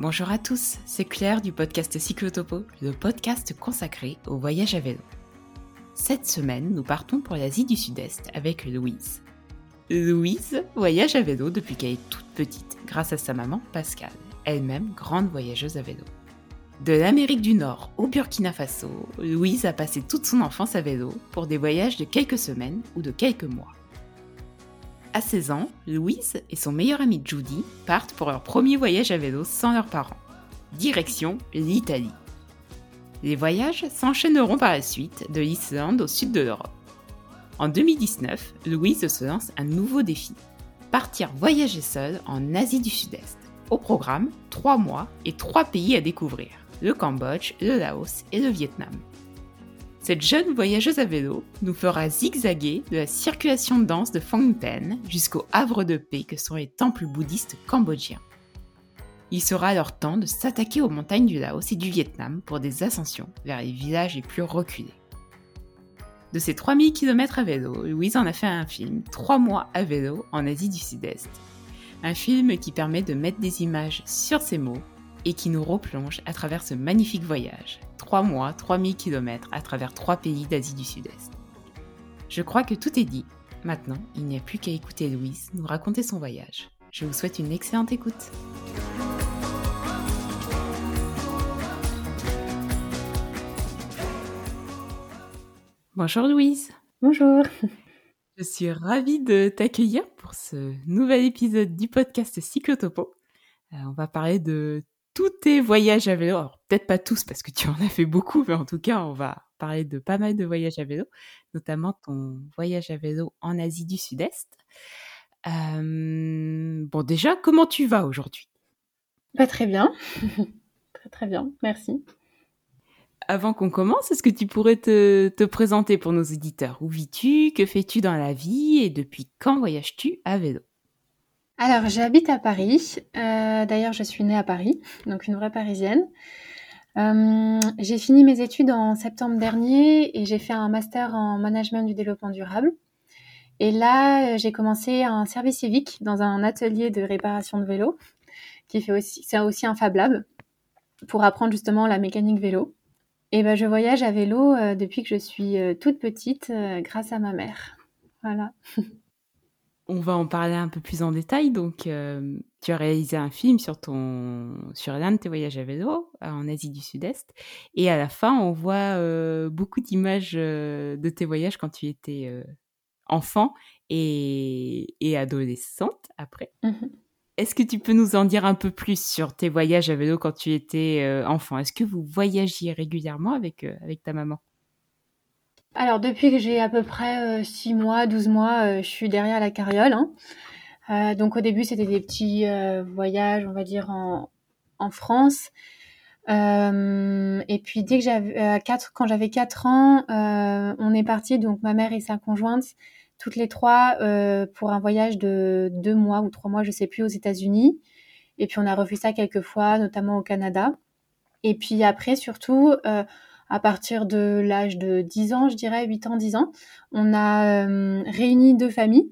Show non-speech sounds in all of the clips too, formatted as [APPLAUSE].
Bonjour à tous, c'est Claire du podcast Cyclotopo, le podcast consacré au voyage à vélo. Cette semaine, nous partons pour l'Asie du Sud-Est avec Louise. Louise voyage à vélo depuis qu'elle est toute petite, grâce à sa maman Pascal, elle-même grande voyageuse à vélo. De l'Amérique du Nord au Burkina Faso, Louise a passé toute son enfance à vélo pour des voyages de quelques semaines ou de quelques mois. À 16 ans, Louise et son meilleur ami Judy partent pour leur premier voyage à vélo sans leurs parents. Direction l'Italie. Les voyages s'enchaîneront par la suite de l'Islande au sud de l'Europe. En 2019, Louise se lance un nouveau défi. Partir voyager seule en Asie du Sud-Est. Au programme, 3 mois et 3 pays à découvrir. Le Cambodge, le Laos et le Vietnam. Cette jeune voyageuse à vélo nous fera zigzaguer de la circulation dense de Phnom jusqu'au havre de paix que sont les temples bouddhistes cambodgiens. Il sera alors temps de s'attaquer aux montagnes du Laos et du Vietnam pour des ascensions vers les villages les plus reculés. De ces 3000 km à vélo, Louise en a fait un film, 3 mois à vélo en Asie du Sud-Est. Un film qui permet de mettre des images sur ces mots et qui nous replonge à travers ce magnifique voyage. 3 mois, 3000 km à travers 3 pays d'Asie du Sud-Est. Je crois que tout est dit. Maintenant, il n'y a plus qu'à écouter Louise nous raconter son voyage. Je vous souhaite une excellente écoute. Bonjour Louise. Bonjour. Je suis ravie de t'accueillir pour ce nouvel épisode du podcast Cyclotopo. Euh, on va parler de tous tes voyages à vélo. Alors, peut-être pas tous parce que tu en as fait beaucoup, mais en tout cas, on va parler de pas mal de voyages à vélo, notamment ton voyage à vélo en Asie du Sud-Est. Euh, bon, déjà, comment tu vas aujourd'hui? Pas très bien. [LAUGHS] très très bien, merci. Avant qu'on commence, est-ce que tu pourrais te, te présenter pour nos éditeurs Où vis-tu? Que fais-tu dans la vie? Et depuis quand voyages-tu à vélo? Alors, j'habite à Paris. Euh, d'ailleurs, je suis née à Paris, donc une vraie parisienne. Euh, j'ai fini mes études en septembre dernier et j'ai fait un master en management du développement durable. Et là, j'ai commencé un service civique dans un atelier de réparation de vélo, qui fait aussi, c'est aussi un Fab Lab, pour apprendre justement la mécanique vélo. Et ben, je voyage à vélo euh, depuis que je suis toute petite, grâce à ma mère. Voilà. [LAUGHS] on va en parler un peu plus en détail. Donc, euh, tu as réalisé un film sur ton sur l'un de tes voyages à vélo euh, en Asie du Sud-Est, et à la fin, on voit euh, beaucoup d'images de tes voyages quand tu étais enfant et, adolescente après. Mhm. Est-ce que tu peux nous en dire un peu plus sur tes voyages à vélo quand tu étais enfant? Est-ce que vous voyagiez régulièrement avec, avec ta maman? Alors depuis que j'ai à peu près 6 euh, mois, 12 mois, euh, je suis derrière la carriole. Hein. Euh, donc au début, c'était des petits voyages, on va dire, en, France. et puis dès que j'avais quatre, quand j'avais 4 ans, on est parti, donc ma mère et sa conjointe, toutes les trois, pour un voyage de 2 mois ou 3 mois, je sais plus, aux États-Unis. Et puis on a refait ça quelques fois, notamment au Canada. Et puis après, surtout, à partir de l'âge de 10 ans, je dirais 8 ans, 10 ans, on a euh, réuni deux familles.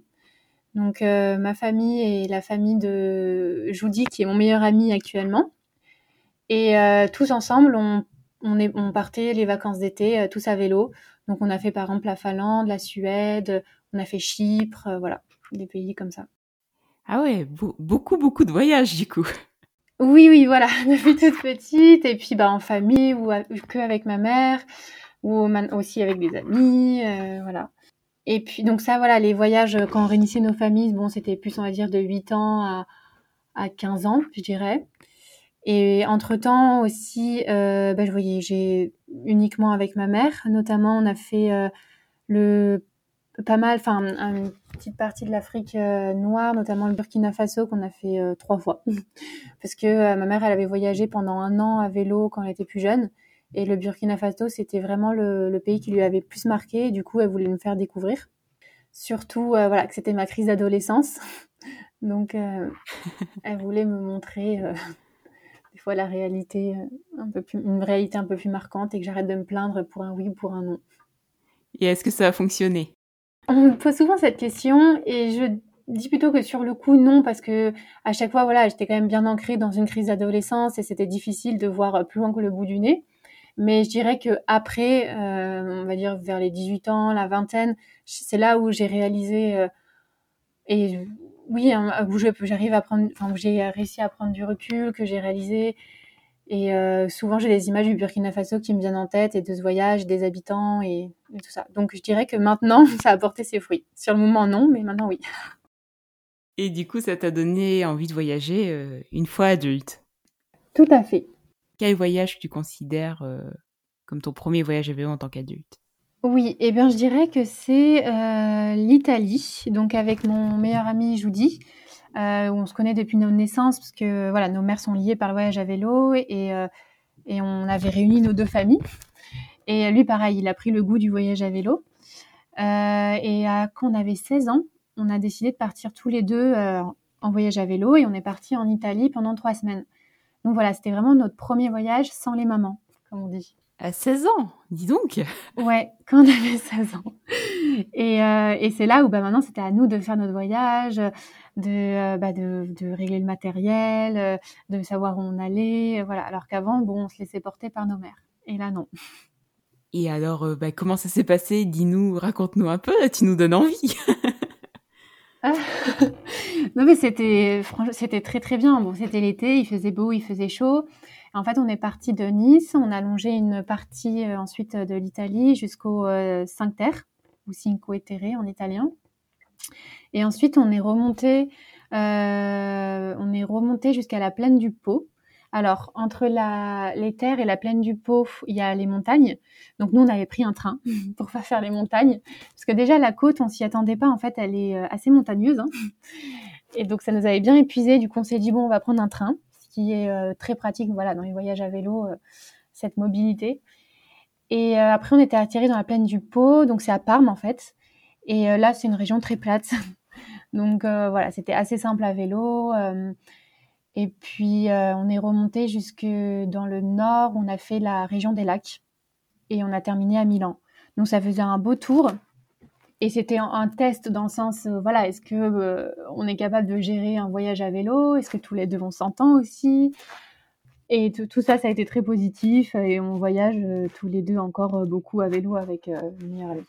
Donc euh, ma famille et la famille de Judy, qui est mon meilleur ami actuellement. Et euh, tous ensemble, on, on, partait les vacances d'été, tous à vélo. Donc on a fait par exemple la Finlande, la Suède, on a fait Chypre, voilà, des pays comme ça. Ah ouais, beaucoup, beaucoup de voyages du coup. Oui, oui, voilà, [LAUGHS] depuis toute petite, et puis bah, en famille ou que avec ma mère, ou aussi avec des amis, euh, voilà. Et puis donc ça, voilà, les voyages quand on réunissait nos familles, bon, c'était plus on va dire de 8 ans à, à 15 ans, je dirais. Et entre-temps aussi, euh, bah, je voyageais uniquement avec ma mère. Notamment, on a fait euh, le pas mal, enfin une petite partie de l'Afrique euh, noire, notamment le Burkina Faso qu'on a fait euh, trois fois, [LAUGHS] parce que euh, ma mère elle avait voyagé pendant un an à vélo quand elle était plus jeune, et le Burkina Faso c'était vraiment le, pays qui lui avait plus marqué, et du coup elle voulait me faire découvrir, surtout voilà que c'était ma crise d'adolescence, [LAUGHS] donc [LAUGHS] elle voulait me montrer des fois la réalité un peu plus, une réalité un peu plus marquante et que j'arrête de me plaindre pour un oui ou pour un non. Et est-ce que ça a fonctionné? On me pose souvent cette question et je dis plutôt que sur le coup, non, parce que à chaque fois, voilà, j'étais quand même bien ancrée dans une crise d'adolescence et c'était difficile de voir plus loin que le bout du nez. Mais je dirais que après, euh, on va dire vers les 18 ans, la vingtaine, c'est là où j'ai réalisé euh, et oui, hein, où j'arrive à prendre, enfin, où j'ai réussi à prendre du recul, que j'ai réalisé. Et euh, souvent, j'ai des images du Burkina Faso qui me viennent en tête et de ce voyage, des habitants et, et tout ça. Donc, je dirais que maintenant, [LAUGHS] ça a porté ses fruits. Sur le moment, non, mais maintenant, oui. Et du coup, ça t'a donné envie de voyager euh, une fois adulte? Tout à fait. Quel voyage tu considères euh, comme ton premier voyage à vélo en tant qu'adulte? Oui, eh bien, je dirais que c'est l'Italie, donc avec mon meilleur ami Judy, où on se connaît depuis notre naissance, parce que voilà, nos mères sont liées par le voyage à vélo, et, et on avait réuni nos deux familles. Et lui, pareil, il a pris le goût du voyage à vélo. et quand on avait 16 ans, on a décidé de partir tous les deux euh, en voyage à vélo et on est parti en Italie pendant trois semaines. Donc voilà, c'était vraiment notre premier voyage sans les mamans, comme on dit. À 16 ans, dis donc Ouais, quand on avait 16 ans. Et, euh, et c'est là où bah, maintenant c'était à nous de faire notre voyage, de, euh, bah, de, de, régler le matériel, de savoir où on allait. Voilà. Alors qu'avant, bon, on se laissait porter par nos mères. Et là, non. Et alors, bah, comment ça s'est passé? Dis-nous, raconte-nous un peu, tu nous donnes envie. [LAUGHS] non mais c'était c'était très très bien. Bon, c'était l'été, il faisait beau, il faisait chaud. En fait, on est parti de Nice, on a longé une partie euh, ensuite de l'Italie jusqu'au euh, Cinque Terre ou Cinque Terre en italien. Et ensuite, on est remonté euh, on est remonté jusqu'à la plaine du Pau. Alors, entre la, les terres et la plaine du Pau, il y a les montagnes. Donc, nous, on avait pris un train pour pas faire les montagnes. Parce que déjà, la côte, on s'y attendait pas. En fait, elle est euh, assez montagneuse. Hein. Et donc, ça nous avait bien épuisé. Du coup, on s'est dit, bon, on va prendre un train, ce qui est euh, très pratique, voilà, dans les voyages à vélo, euh, cette mobilité. Et après, on était atterri dans la plaine du Pau. Donc, c'est à Parme, en fait. Et là, c'est une région très plate. [LAUGHS] donc, voilà, c'était assez simple à vélo. Et puis, euh, on est remonté jusque dans le nord, on a fait la région des lacs et on a terminé à Milan. Donc, ça faisait un beau tour. Et c'était un, test dans le sens, euh, voilà, est-ce que euh, on est capable de gérer un voyage à vélo? Est-ce que tous les deux on s'entend aussi? Et tout ça, ça a été très positif et on voyage tous les deux encore beaucoup à vélo avec meilleure amie.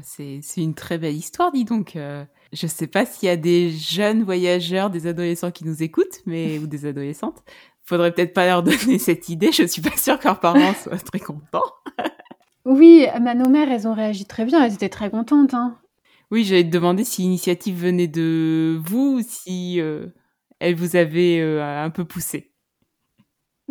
C'est une très belle histoire, dis donc. Euh, je ne sais pas s'il y a des jeunes voyageurs, des adolescents qui nous écoutent, mais ou des adolescentes. Faudrait peut-être pas leur donner [LAUGHS] cette idée. Je suis pas sûre que leurs parents soient très contents. [LAUGHS] oui, ma nos mères, elles ont réagi très bien. Elles étaient très contentes. Hein. Oui, j'allais te demander si l'initiative venait de vous ou si euh, elle vous avait euh, un peu poussé.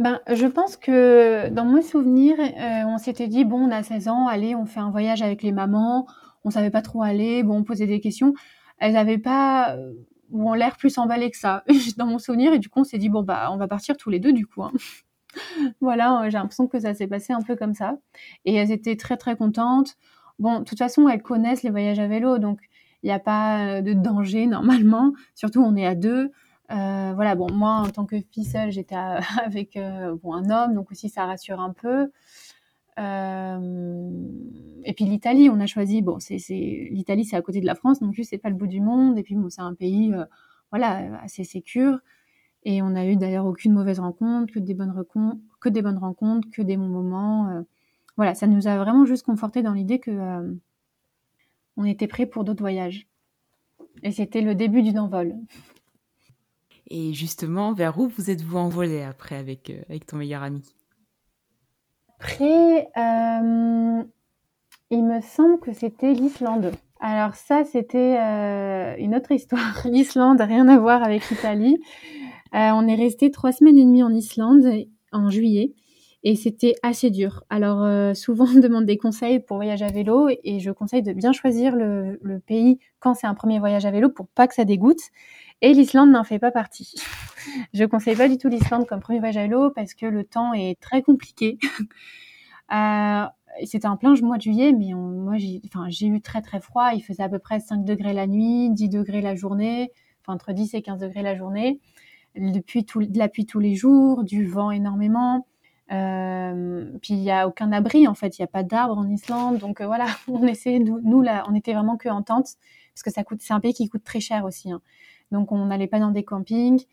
Ben, je pense que dans mon souvenir, euh, on s'était dit, bon, on a 16 ans, allez, on fait un voyage avec les mamans, on savait pas trop aller, bon, on posait des questions. Elles n'avaient pas, euh, ou l'air plus emballées que ça, [LAUGHS] dans mon souvenir, et du coup, on s'est dit, bon, bah, on va partir tous les deux, du coup. Hein. [LAUGHS] voilà, j'ai l'impression que ça s'est passé un peu comme ça. Et elles étaient très, très contentes. Bon, de toute façon, elles connaissent les voyages à vélo, donc il n'y a pas euh, de danger normalement. Surtout, on est à deux. Euh, voilà, bon, moi, en tant que fille seule, j'étais [LAUGHS] avec euh, bon, un homme, donc aussi ça rassure un peu. Euh, et puis l'Italie, on a choisi, bon, c'est, l'Italie, c'est à côté de la France, non plus, c'est pas le bout du monde. Et puis, bon, c'est un pays, voilà, assez sécure. Et on a eu d'ailleurs aucune mauvaise rencontre, que des bonnes, rencontres, que des bonnes rencontres, que des bons moments. voilà, ça nous a vraiment juste conforté dans l'idée que on était prêt pour d'autres voyages. Et c'était le début du envol. Et justement, vers où vous êtes-vous envolé après avec, euh, ton meilleur ami? Après, euh, il me semble que c'était l'Islande. Alors ça, c'était euh, une autre histoire. [LAUGHS] L'Islande, rien à voir avec l'Italie. on est resté trois semaines et demie en Islande en juillet et c'était assez dur. Alors souvent on demande des conseils pour voyager à vélo et je conseille de bien choisir le, le pays quand c'est un premier voyage à vélo pour pas que ça dégoûte. Et l'Islande n'en fait pas partie. [LAUGHS] Je conseille pas du tout l'Islande comme premier voyage à vélo parce que le temps est très compliqué. [LAUGHS] euh, c'était en plein mois de juillet, mais moi j'ai, enfin, eu très très froid. Il faisait à peu près 5 degrés la nuit, 10 degrés la journée, enfin entre 10 et 15 degrés la journée. Depuis tout, de la pluie tous les jours, du vent énormément. Puis il n'y a aucun abri en fait, il n'y a pas d'arbres en Islande, donc voilà, [LAUGHS] on essayait nous, là, on était vraiment que en tente parce que ça coûte, c'est un pays qui coûte très cher aussi. Hein. Donc on n'allait pas dans des campings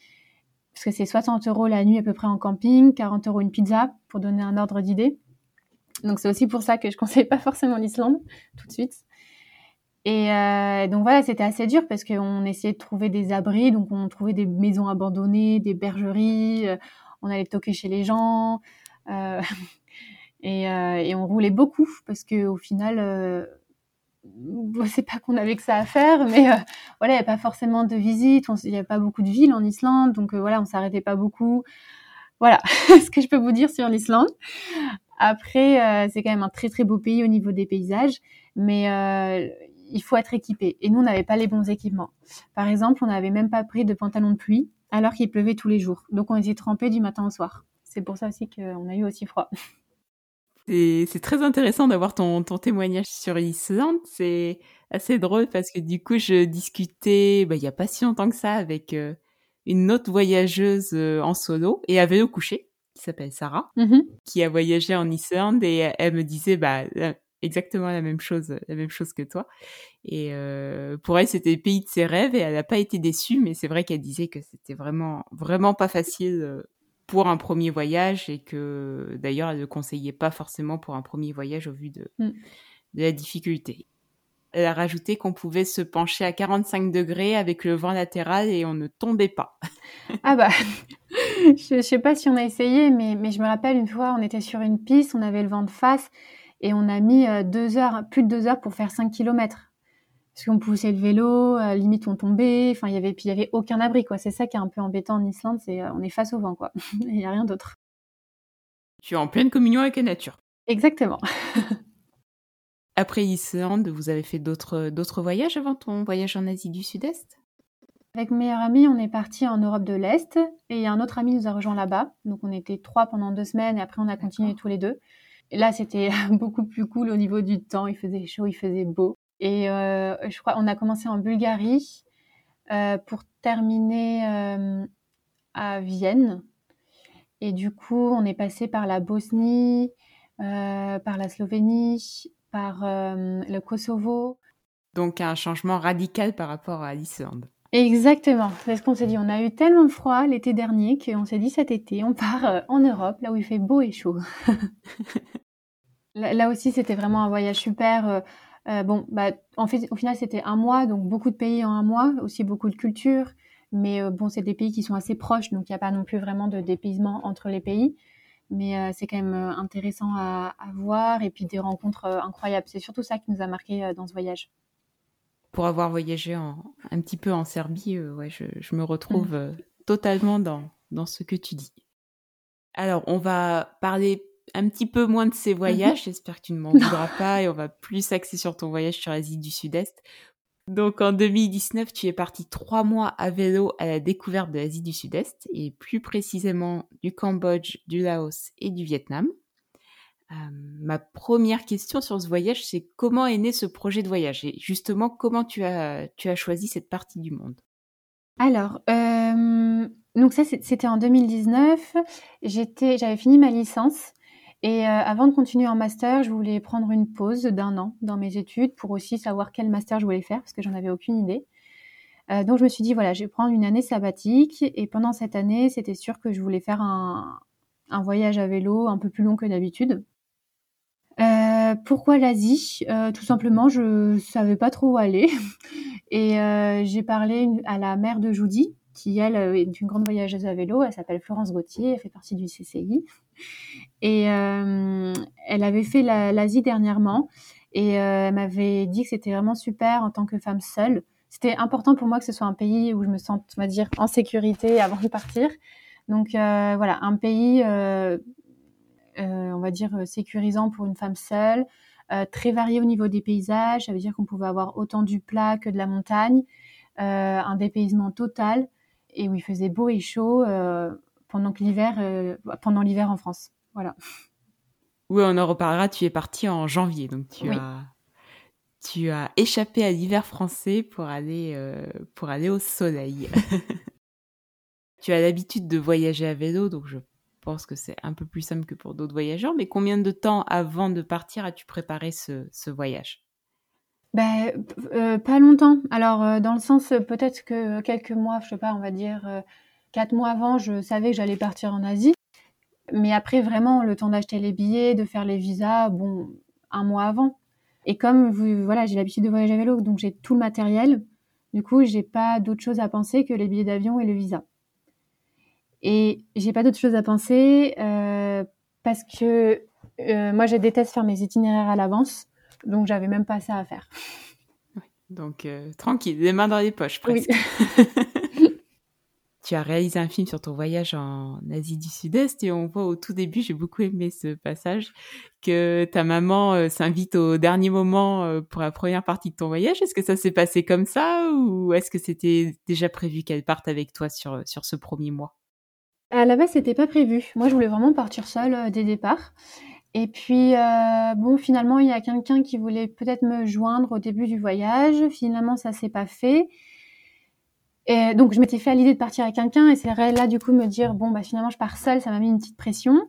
parce que c'est 60 euros la nuit à peu près en camping, 40 euros une pizza pour donner un ordre d'idée. Donc c'est aussi pour ça que je conseille pas forcément l'Islande tout de suite. Et euh, donc voilà, c'était assez dur parce qu'on essayait de trouver des abris, donc on trouvait des maisons abandonnées, des bergeries, euh, on allait toquer chez les gens, euh, [LAUGHS] et, et, on roulait beaucoup parce que au final, [LAUGHS] c'est pas qu'on avait que ça à faire, mais euh, voilà, il n'y a pas forcément de visite, il n'y a pas beaucoup de villes en Islande, donc euh, voilà, on s'arrêtait pas beaucoup. Voilà [LAUGHS] ce que je peux vous dire sur l'Islande. Après, euh, c'est quand même un très très beau pays au niveau des paysages, mais il faut être équipé. Et nous, on n'avait pas les bons équipements. Par exemple, on n'avait même pas pris de pantalon de pluie, alors qu'il pleuvait tous les jours. Donc on était trempés du matin au soir. C'est pour ça aussi qu'on a eu aussi froid. [LAUGHS] C'est très intéressant d'avoir ton, ton, témoignage sur l'Islande. C'est assez drôle parce que du coup, je discutais bah, il n'y a pas si longtemps que ça avec euh, une autre voyageuse euh, en solo et à vélo couché qui s'appelle Sarah, mm-hmm. qui a voyagé en Islande et elle me disait bah, exactement la même chose, la même chose que toi. Et euh, pour elle, c'était le pays de ses rêves et elle n'a pas été déçue, mais c'est vrai qu'elle disait que c'était vraiment, vraiment pas facile pour un premier voyage et que d'ailleurs elle ne conseillait pas forcément pour un premier voyage au vu de, mm. de la difficulté. Elle a rajouté qu'on pouvait se pencher à 45 degrés avec le vent latéral et on ne tombait pas. [LAUGHS] ah bah, [LAUGHS] je, ne sais pas si on a essayé, mais, mais je me rappelle une fois, on était sur une piste, on avait le vent de face et on a mis euh, deux heures, plus de deux heures pour faire 5 km parce qu'on poussait le vélo, euh, limite on tombait, enfin il y avait puis il y avait aucun abri quoi. C'est ça qui est un peu embêtant en Islande, c'est euh, on est face au vent quoi. [LAUGHS] Il n'y a rien d'autre. Tu es en pleine communion avec la nature. Exactement. [LAUGHS] Après Islande, vous avez fait d'autres d'autres voyages avant ton voyage en Asie du Sud-Est? Avec mes meilleurs amis, on est parti en Europe de l'Est et un autre ami nous a rejoint là-bas. Donc on était trois pendant deux semaines et après on a continué tous les deux. Et là, c'était [LAUGHS] beaucoup plus cool au niveau du temps. Il faisait chaud, il faisait beau. Et euh, je crois on a commencé en Bulgarie euh, pour terminer euh, à Vienne. Et du coup, on est passé par la Bosnie, par la Slovénie, par le Kosovo. Donc un changement radical par rapport à l'Islande. Exactement, c'est ce qu'on s'est dit. On a eu tellement froid l'été dernier qu'on s'est dit cet été, on part en Europe, là où il fait beau et chaud. [LAUGHS] là, aussi, c'était vraiment un voyage super. Euh, bon, bah, en fait, au final, c'était un mois, donc beaucoup de pays en un mois, aussi beaucoup de cultures. Mais euh, bon, c'est des pays qui sont assez proches, donc il n'y a pas non plus vraiment de dépaysement entre les pays. Mais euh, c'est quand même intéressant à, voir et puis des rencontres incroyables. C'est surtout ça qui nous a marqué dans ce voyage. Pour avoir voyagé un petit peu en Serbie, ouais, je, me retrouve mmh. totalement dans, dans ce que tu dis. Alors, on va parler un petit peu moins de ces mhm. voyages. J'espère que tu ne m'en voudras pas et on va plus axer sur ton voyage sur l'Asie du Sud-Est. Donc en 2019, tu es parti trois mois à vélo à la découverte de l'Asie du Sud-Est et plus précisément du Cambodge, du Laos et du Vietnam. Euh, ma première question sur ce voyage, c'est comment est né ce projet de voyage et justement comment tu as, tu as choisi cette partie du monde? Alors, euh, donc ça c'était en 2019. J'étais, j'avais fini ma licence et euh, avant de continuer en master, je voulais prendre une pause d'un an dans mes études pour aussi savoir quel master je voulais faire parce que j'en avais aucune idée. Euh, donc je me suis dit voilà, je vais prendre une année sabbatique et pendant cette année, c'était sûr que je voulais faire un, un voyage à vélo un peu plus long que d'habitude. Euh, pourquoi l'Asie? Euh, Tout simplement, je savais pas trop où aller [LAUGHS] et euh, j'ai parlé à la mère de Judy qui elle est une grande voyageuse à vélo. Elle s'appelle Florence Gauthier, elle fait partie du CCI. Et euh, elle avait fait l'Asie dernièrement et euh, elle m'avait dit que c'était vraiment super en tant que femme seule. C'était important pour moi que ce soit un pays où je me sente, on va dire, en sécurité avant de partir. Donc euh, voilà, un pays, on va dire, sécurisant pour une femme seule, très varié au niveau des paysages. Ça veut dire qu'on pouvait avoir autant du plat que de la montagne, un dépaysement total et où il faisait beau et chaud pendant que l'hiver, pendant l'hiver en France. Voilà. [LAUGHS] Oui, on en reparlera. Tu es parti en janvier, donc tu as tu as échappé à l'hiver français pour aller euh, pour aller au soleil. [LAUGHS] tu as l'habitude de voyager à vélo, donc je pense que c'est un peu plus simple que pour d'autres voyageurs. Mais combien de temps avant de partir as-tu préparé ce, voyage? Ben, Pas longtemps. Alors, dans le sens, peut-être que quelques mois, je sais pas, on va dire quatre mois avant, je savais que j'allais partir en Asie. Mais après, vraiment, le temps d'acheter les billets, de faire les visas, bon, un mois avant. Et comme voilà, j'ai l'habitude de voyager à vélo, donc j'ai tout le matériel. Du coup, j'ai pas d'autre chose à penser que les billets d'avion et le visa. Et j'ai pas d'autre chose à penser euh, parce que euh, moi, je déteste faire mes itinéraires à l'avance, donc j'avais même pas ça à faire. donc euh, tranquille, les mains dans les poches presque. [LAUGHS] tu as réalisé un film sur ton voyage en Asie du Sud-Est et on voit au tout début, j'ai beaucoup aimé ce passage, que ta maman euh, s'invite au dernier moment euh, pour la première partie de ton voyage. Est-ce que ça s'est passé comme ça ou est-ce que c'était déjà prévu qu'elle parte avec toi sur, sur ce premier mois? À la base, c'était pas prévu. Moi, je voulais vraiment partir seule dès départ. Et puis, bon, finalement, il y a quelqu'un qui voulait peut-être me joindre au début du voyage. Finalement, ça s'est pas fait. Et donc, je m'étais fait à l'idée de partir avec quelqu'un et c'est là, du coup, me dire, bon, bah, finalement, je pars seule, ça m'a mis une petite pression.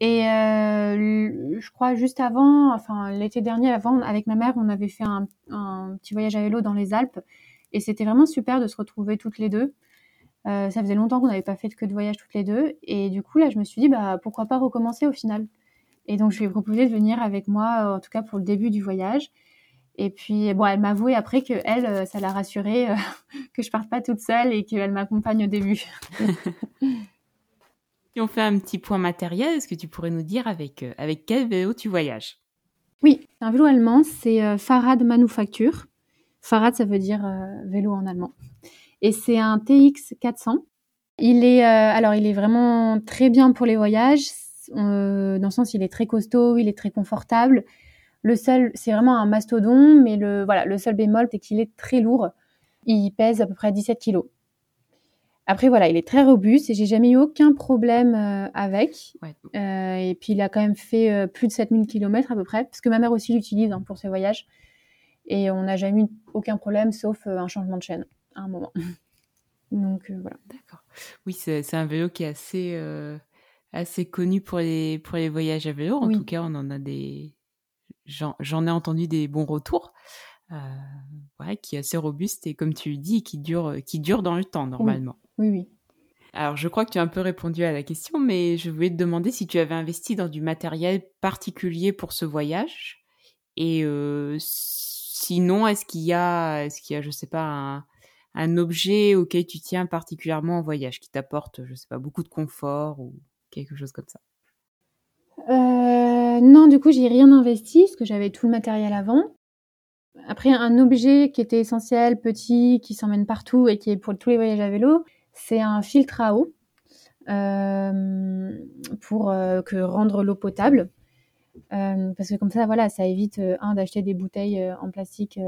Et euh, je crois juste avant, enfin, l'été dernier, avant, avec ma mère, on avait fait un, un petit voyage à vélo dans les Alpes. Et c'était vraiment super de se retrouver toutes les deux. Euh, ça faisait longtemps qu'on n'avait pas fait que de voyage toutes les deux. Et du coup, là, je me suis dit, bah, pourquoi pas recommencer au final Et donc, je lui ai proposé de venir avec moi, en tout cas pour le début du voyage. Et puis, bon, elle m'a avoué après que elle, euh, ça l'a rassurée euh, [LAUGHS] que je parte pas toute seule et qu'elle m'accompagne au début. [LAUGHS] Si on fait un petit point matériel, est-ce que tu pourrais nous dire avec, euh, avec quel vélo tu voyages? Oui, un vélo allemand, c'est Farad Manufacture. Farad, ça veut dire vélo en allemand. Et c'est un TX 400. Il est, alors, il est vraiment très bien pour les voyages, dans le sens il est très costaud, il est très confortable. Le seul, c'est vraiment un mastodon, mais le, voilà, le seul bémol, c'est qu'il est très lourd. Il pèse à peu près 17 kilos. Après, voilà, il est très robuste et j'ai jamais eu aucun problème euh, avec. Euh, et puis, il a quand même fait euh, plus de 7000 km à peu près, parce que ma mère aussi l'utilise hein, pour ses voyages. Et on n'a jamais eu aucun problème, sauf un changement de chaîne à un moment. [LAUGHS] Donc, voilà. D'accord. Oui, c'est un vélo qui est assez, assez connu pour les, pour les voyages à vélo. En tout cas, on en a des, j'en ai entendu des bons retours. Euh, qui est assez robuste et comme tu le dis, qui dure, qui dure dans le temps normalement. Oui. oui, Alors je crois que tu as un peu répondu à la question, mais je voulais te demander si tu avais investi dans du matériel particulier pour ce voyage. Et euh, sinon, est-ce qu'il y a, est-ce qu'il y a, je sais pas, un, un objet auquel tu tiens particulièrement en voyage, qui t'apporte, je sais pas, beaucoup de confort ou quelque chose comme ça euh, non, du coup, j'ai rien investi parce que j'avais tout le matériel avant. Après, un objet qui était essentiel, petit, qui s'emmène partout et qui est pour tous les voyages à vélo, c'est un filtre à eau euh, pour euh, que rendre l'eau potable. parce que comme ça, voilà, ça évite un d'acheter des bouteilles en plastique,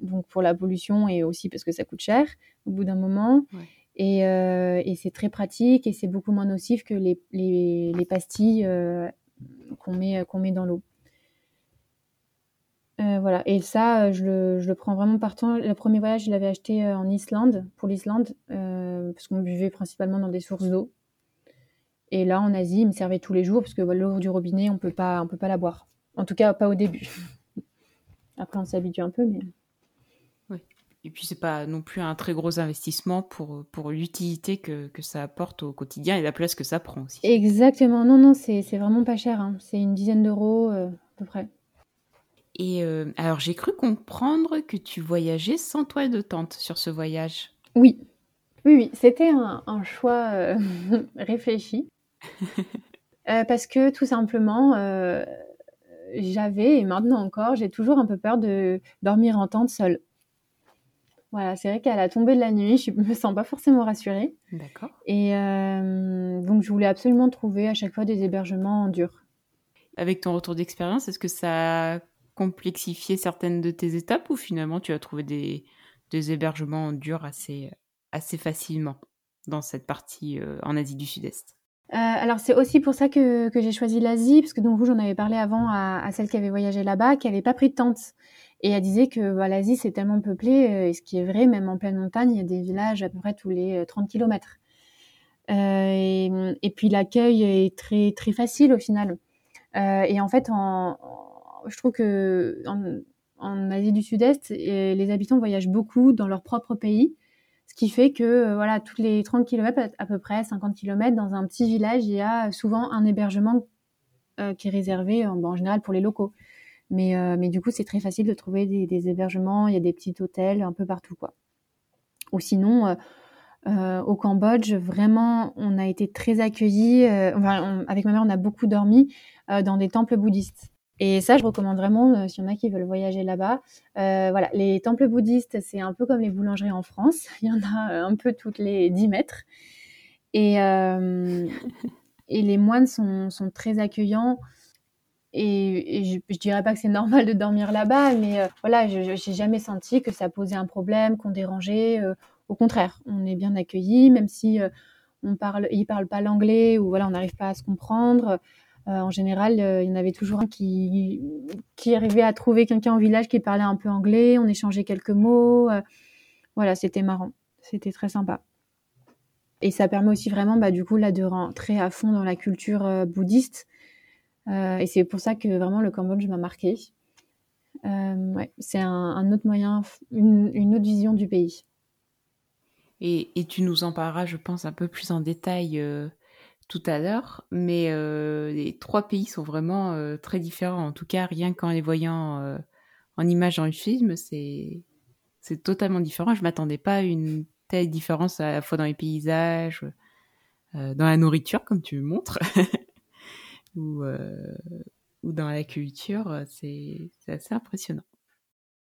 donc pour la pollution et aussi parce que ça coûte cher au bout d'un moment. Euh, et, c'est très pratique et c'est beaucoup moins nocif que les, les, pastilles euh, qu'on met, qu'on met dans l'eau. Euh, voilà, et ça, je le, je le, prends vraiment partant. Le premier voyage, je l'avais acheté en Islande, pour l'Islande, parce qu'on buvait principalement dans des sources d'eau. Et là, en Asie, il me servait tous les jours, parce que l'eau du robinet, on on peut pas la boire. En tout cas, pas au début. [LAUGHS] Après, on s'habitue un peu, mais. Et puis, c'est pas non plus un très gros investissement pour, pour l'utilité que, que, ça apporte au quotidien et la place que ça prend aussi. Exactement. Non, non, c'est vraiment pas cher. Hein. C'est une dizaine d'euros euh, à peu près. Et euh, alors, j'ai cru comprendre que tu voyageais sans toile de tente sur ce voyage. Oui. Oui, oui. C'était un, un, choix euh, [LAUGHS] réfléchi. [LAUGHS] parce que tout simplement, j'avais, et maintenant encore, j'ai toujours un peu peur de dormir en tente seule. Voilà, c'est vrai qu'à la tombée de la nuit, je me sens pas forcément rassurée. D'accord. Et euh, donc, je voulais absolument trouver à chaque fois des hébergements durs. Avec ton retour d'expérience, est-ce que ça a complexifié certaines de tes étapes ou finalement tu as trouvé des, des hébergements durs assez, assez facilement dans cette partie euh, en Asie du Sud-Est? Euh, alors c'est aussi pour ça que, que j'ai choisi l'Asie, parce que donc vous j'en avais parlé avant à, à, celle qui avait voyagé là-bas, qui n'avait pas pris de tente. Et elle disait que bah, l'Asie, c'est tellement peuplé, euh, et ce qui est vrai, même en pleine montagne, il y a des villages à peu près tous les 30 euh, km. et, et, puis l'accueil est très très facile au final. et en fait, en, je trouve que en, en Asie du Sud-Est, les habitants voyagent beaucoup dans leur propre pays. Ce qui fait que, voilà, toutes les 30 km à peu près, 50 km, dans un petit village, il y a souvent un hébergement qui est réservé en, général pour les locaux. Mais, euh, mais du coup, c'est très facile de trouver des, hébergements. Il y a des petits hôtels un peu partout, quoi. Ou sinon, euh, euh au Cambodge, vraiment, on a été très accueillis. Euh, enfin, avec ma mère, on a beaucoup dormi dans des temples bouddhistes. Et ça, je recommande vraiment, s'il y en a qui veulent voyager là-bas. voilà, les temples bouddhistes, c'est un peu comme les boulangeries en France. [LAUGHS] Il y en a un peu toutes les 10 mètres. Et, et les moines sont, très accueillants. Et, je, je, dirais pas que c'est normal de dormir là-bas, mais euh, voilà, je n'ai jamais senti que ça posait un problème, qu'on dérangeait. Euh, au contraire, on est bien accueillis, même si euh, on parle, ils parlent pas l'anglais ou voilà, on n'arrive pas à se comprendre. En général, il y en avait toujours un qui, arrivait à trouver quelqu'un au village qui parlait un peu anglais. On échangeait quelques mots. voilà, c'était marrant, c'était très sympa. Et ça permet aussi vraiment, bah, du coup, là, de rentrer à fond dans la culture bouddhiste euh, et c'est pour ça que vraiment le Cambodge m'a marqué. Euh, ouais, c'est un, autre moyen, une, autre vision du pays. Et, et, tu nous en parleras, je pense, un peu plus en détail euh, tout à l'heure. Mais les trois pays sont vraiment très différents. En tout cas, rien qu'en les voyant en images dans le film, c'est c'est totalement différent. Je m'attendais pas à une telle différence à la fois dans les paysages, dans la nourriture, comme tu me montres. [LAUGHS] ou, euh, ou dans la culture, euh, c'est assez impressionnant.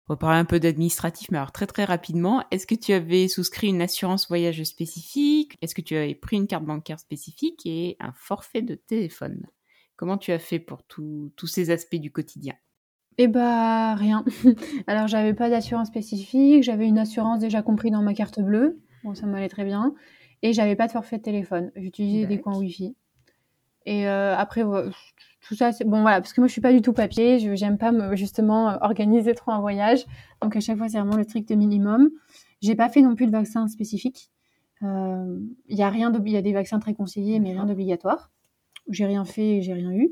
On va parler un peu d'administratif, mais alors très très rapidement, est-ce que tu avais souscrit une assurance voyage spécifique? Est-ce que tu avais pris une carte bancaire spécifique et un forfait de téléphone? Comment tu as fait pour tous ces aspects du quotidien? Eh bah rien. [LAUGHS] alors j'avais pas d'assurance spécifique, j'avais une assurance déjà compris dans ma carte bleue, bon ça m'allait très bien, et j'avais pas de forfait de téléphone. J'utilisais des coins Wi-Fi. Et euh, après, tout ça, c'est bon, voilà, parce que moi, je suis pas du tout papier. Je j'aime pas me, justement euh, organiser trop un voyage. Donc, à chaque fois, c'est vraiment le strict minimum. J'ai pas fait non plus de vaccin spécifique. Euh, il y a rien, il y a des vaccins très conseillés, mais rien d'obligatoire. J'ai rien fait, j'ai rien eu.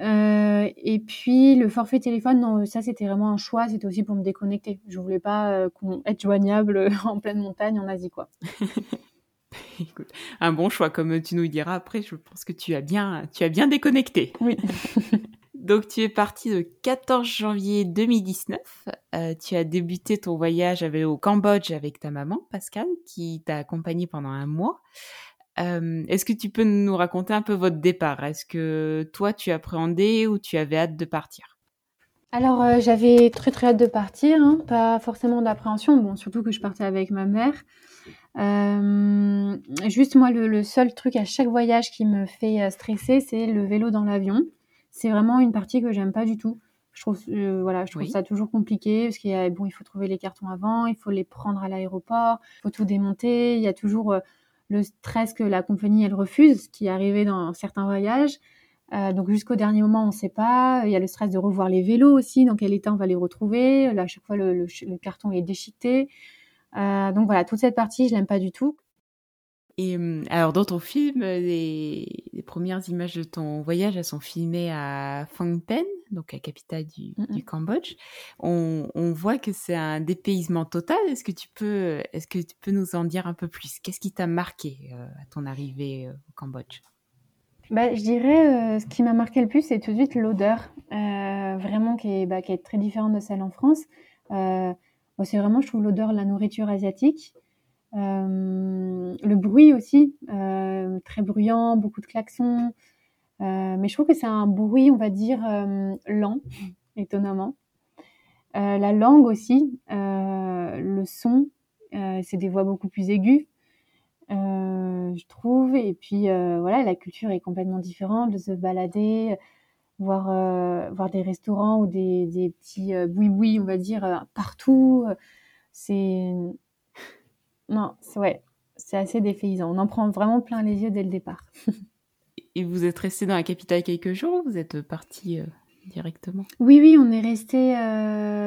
Euh, et puis le forfait téléphone, non, ça c'était vraiment un choix. C'était aussi pour me déconnecter. Je voulais pas euh, être joignable [LAUGHS] en pleine montagne en Asie, quoi. [LAUGHS] [LAUGHS] Écoute, un bon choix, comme tu nous diras après. Je pense que tu as bien, tu as bien déconnecté. Oui. [LAUGHS] Donc, tu es parti le 14 janvier 2019. Euh, tu as débuté ton voyage au Cambodge avec ta maman, Pascal, qui t'a accompagné pendant un mois. Euh, Est-ce que tu peux nous raconter un peu votre départ? Est-ce que toi, tu appréhendais ou tu avais hâte de partir? Alors euh, j'avais très très hâte de partir, hein. pas forcément d'appréhension, bon surtout que je partais avec ma mère. Euh, juste moi, le, seul truc à chaque voyage qui me fait euh, stresser, c'est le vélo dans l'avion. C'est vraiment une partie que j'aime pas du tout. Je trouve, euh, voilà, je trouve ça toujours compliqué parce qu'il y a, bon, il faut trouver les cartons avant, il faut les prendre à l'aéroport, il faut tout démonter. Il y a toujours le stress que la compagnie elle refuse, ce qui est arrivé dans certains voyages. donc jusqu'au dernier moment, on ne sait pas. Il y a le stress de revoir les vélos aussi, dans quel état on va les retrouver. Là, à chaque fois, le, le carton est déchiqueté. Euh, donc voilà, toute cette partie, je l'aime pas du tout. Et hum, alors dans ton film, les, premières images de ton voyage, elles sont filmées à Phnom Penh, donc la capitale du, Cambodge. On, voit que c'est un dépaysement total. Est-ce que tu peux, est-ce que tu peux nous en dire un peu plus? Qu'est-ce qui t'a marqué euh, à ton arrivée euh, au Cambodge? Bah, je dirais ce qui m'a marqué le plus, c'est tout de suite l'odeur, vraiment qui est, bah, qui est très différente de celle en France c'est vraiment, je trouve, l'odeur de la nourriture asiatique. Euh, le bruit aussi, euh, très bruyant, beaucoup de klaxons. Euh, mais je trouve que c'est un bruit, on va dire, lent, [LAUGHS] étonnamment. la langue aussi, le son, c'est des voix beaucoup plus aiguës, je trouve. Et puis voilà, la culture est complètement différente, de se balader, voir, euh, voir des restaurants ou des, des petits euh, boui-boui, on va dire, euh, partout. C'est. [LAUGHS] Non, c'est ouais, c'est assez défaisant. On en prend vraiment plein les yeux dès le départ. [LAUGHS] Et vous êtes resté dans la capitale quelques jours ou vous êtes parti directement? Oui, oui, on est resté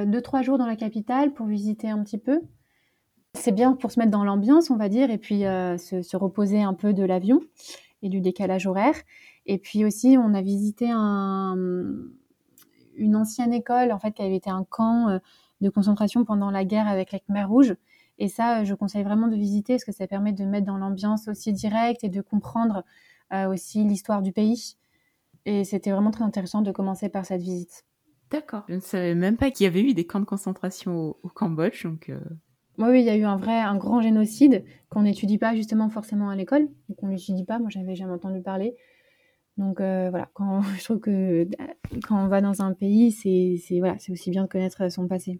deux, trois jours dans la capitale pour visiter un petit peu. C'est bien pour se mettre dans l'ambiance, on va dire, et puis se, se, reposer un peu de l'avion et du décalage horaire. Et puis aussi, on a visité un, une ancienne école, en fait, qui avait été un camp de concentration pendant la guerre avec la Khmer Rouge. Et ça, je conseille vraiment de visiter parce que ça permet de mettre dans l'ambiance aussi directe et de comprendre euh, aussi l'histoire du pays. Et c'était vraiment très intéressant de commencer par cette visite. D'accord. Je ne savais même pas qu'il y avait eu des camps de concentration au, Cambodge. Donc, euh. Oui, il y a eu un vrai, un grand génocide qu'on n'étudie pas justement forcément à l'école, qu'on n'étudie pas. Moi, j'avais jamais entendu parler. Donc euh, voilà, quand, [LAUGHS] je trouve que quand on va dans un pays, c'est voilà, aussi bien de connaître son passé.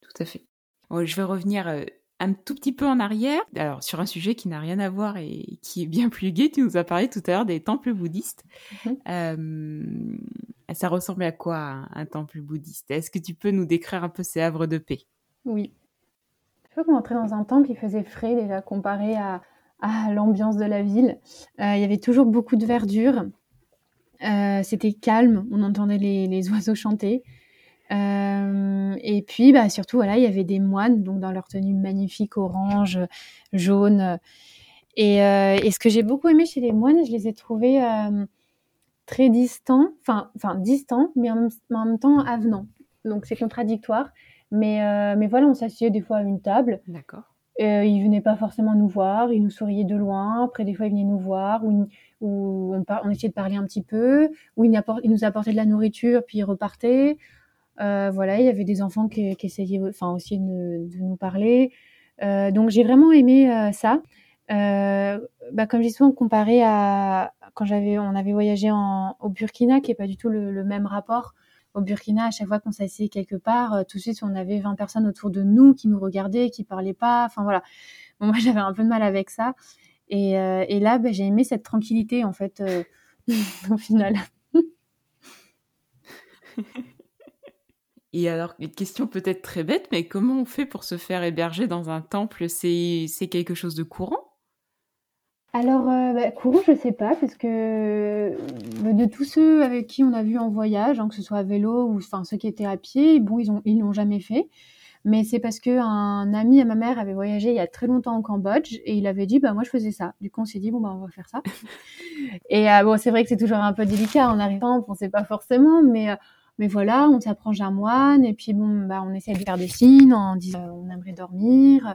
Tout à fait. je vais revenir un tout petit peu en arrière, alors sur un sujet qui n'a rien à voir et qui est bien plus gai. Tu nous as parlé tout à l'heure des temples bouddhistes. Mhm. Euh, ça ressemble à quoi un, temple bouddhiste? Est-ce que tu peux nous décrire un peu ces havres de paix? Oui. Je crois qu'on entrait dans un temple qui faisait frais déjà comparé à, l'ambiance de la ville. Euh, il y avait toujours beaucoup de verdure. Euh, c'était calme, on entendait les [LAUGHS] oiseaux chanter. Euh, et puis, bah, surtout, voilà, il y avait des moines, donc dans leur tenue magnifique orange, jaune. Et, euh, et ce que j'ai beaucoup aimé chez les moines, je les ai trouvés très distants, enfin, enfin distants, mais en, même temps avenants. Donc c'est contradictoire. Mais, mais voilà, on s'asseyait des fois à une table. D'accord. Ils venaient pas forcément nous voir, ils nous souriaient de loin. Après, des fois, ils venaient nous voir, ou, ou on, essayait de parler un petit peu, ils, ils nous apportaient de la nourriture, puis ils repartaient. Euh, voilà, il y avait des enfants qui, essayaient enfin, aussi de, nous parler. Euh, donc j'ai vraiment aimé euh, ça. Bah, comme je dis souvent, comparé à quand on avait voyagé au Burkina, qui est pas du tout le, même rapport. Au Burkina, à chaque fois qu'on s'asseyait quelque part, tout de suite, on avait 20 personnes autour de nous qui nous regardaient, qui parlaient pas. Enfin voilà. moi, [LAUGHS] j'avais un peu de mal avec ça. Et, et là, bah, j'ai aimé cette tranquillité, en fait, [LAUGHS] au final. Et alors, une question peut-être très bête, mais comment on fait pour se faire héberger dans un temple? C'est quelque chose de courant? Alors, euh, bah, courant, je sais pas, parce que euh, de tous ceux avec qui on a vu en voyage, hein, que ce soit à vélo ou enfin ceux qui étaient à pied, bon, ils ont ils l'ont jamais fait. Mais c'est parce que un ami à ma mère avait voyagé il y a très longtemps au Cambodge et il avait dit bah moi je faisais ça. Du coup on s'est dit bon bah on va faire ça. [LAUGHS] et euh, bon c'est vrai que c'est toujours un peu délicat en arrivant, on sait pas forcément, mais mais voilà, on s'approche d'un moine et puis bon, bah, on essaie de faire des signes en disant euh, on aimerait dormir.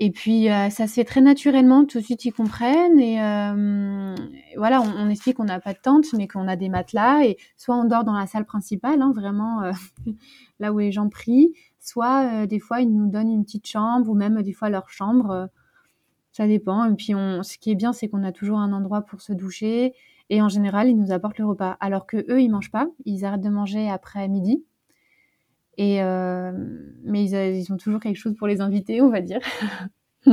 Et puis euh, ça se fait très naturellement, tout de suite ils comprennent et euh, voilà, on, explique qu'on n'a pas de tente mais qu'on a des matelas et soit on dort dans la salle principale, hein, vraiment [LAUGHS] là où les gens prient, soit des fois ils nous donnent une petite chambre ou même des fois leur chambre, ça dépend. Et puis on, ce qui est bien c'est qu'on a toujours un endroit pour se doucher et en général, ils nous apportent le repas. Alors que eux, ils mangent pas. Ils arrêtent de manger après midi. Et euh, mais ils, ont toujours quelque chose pour les invités, on va dire. [LAUGHS] ah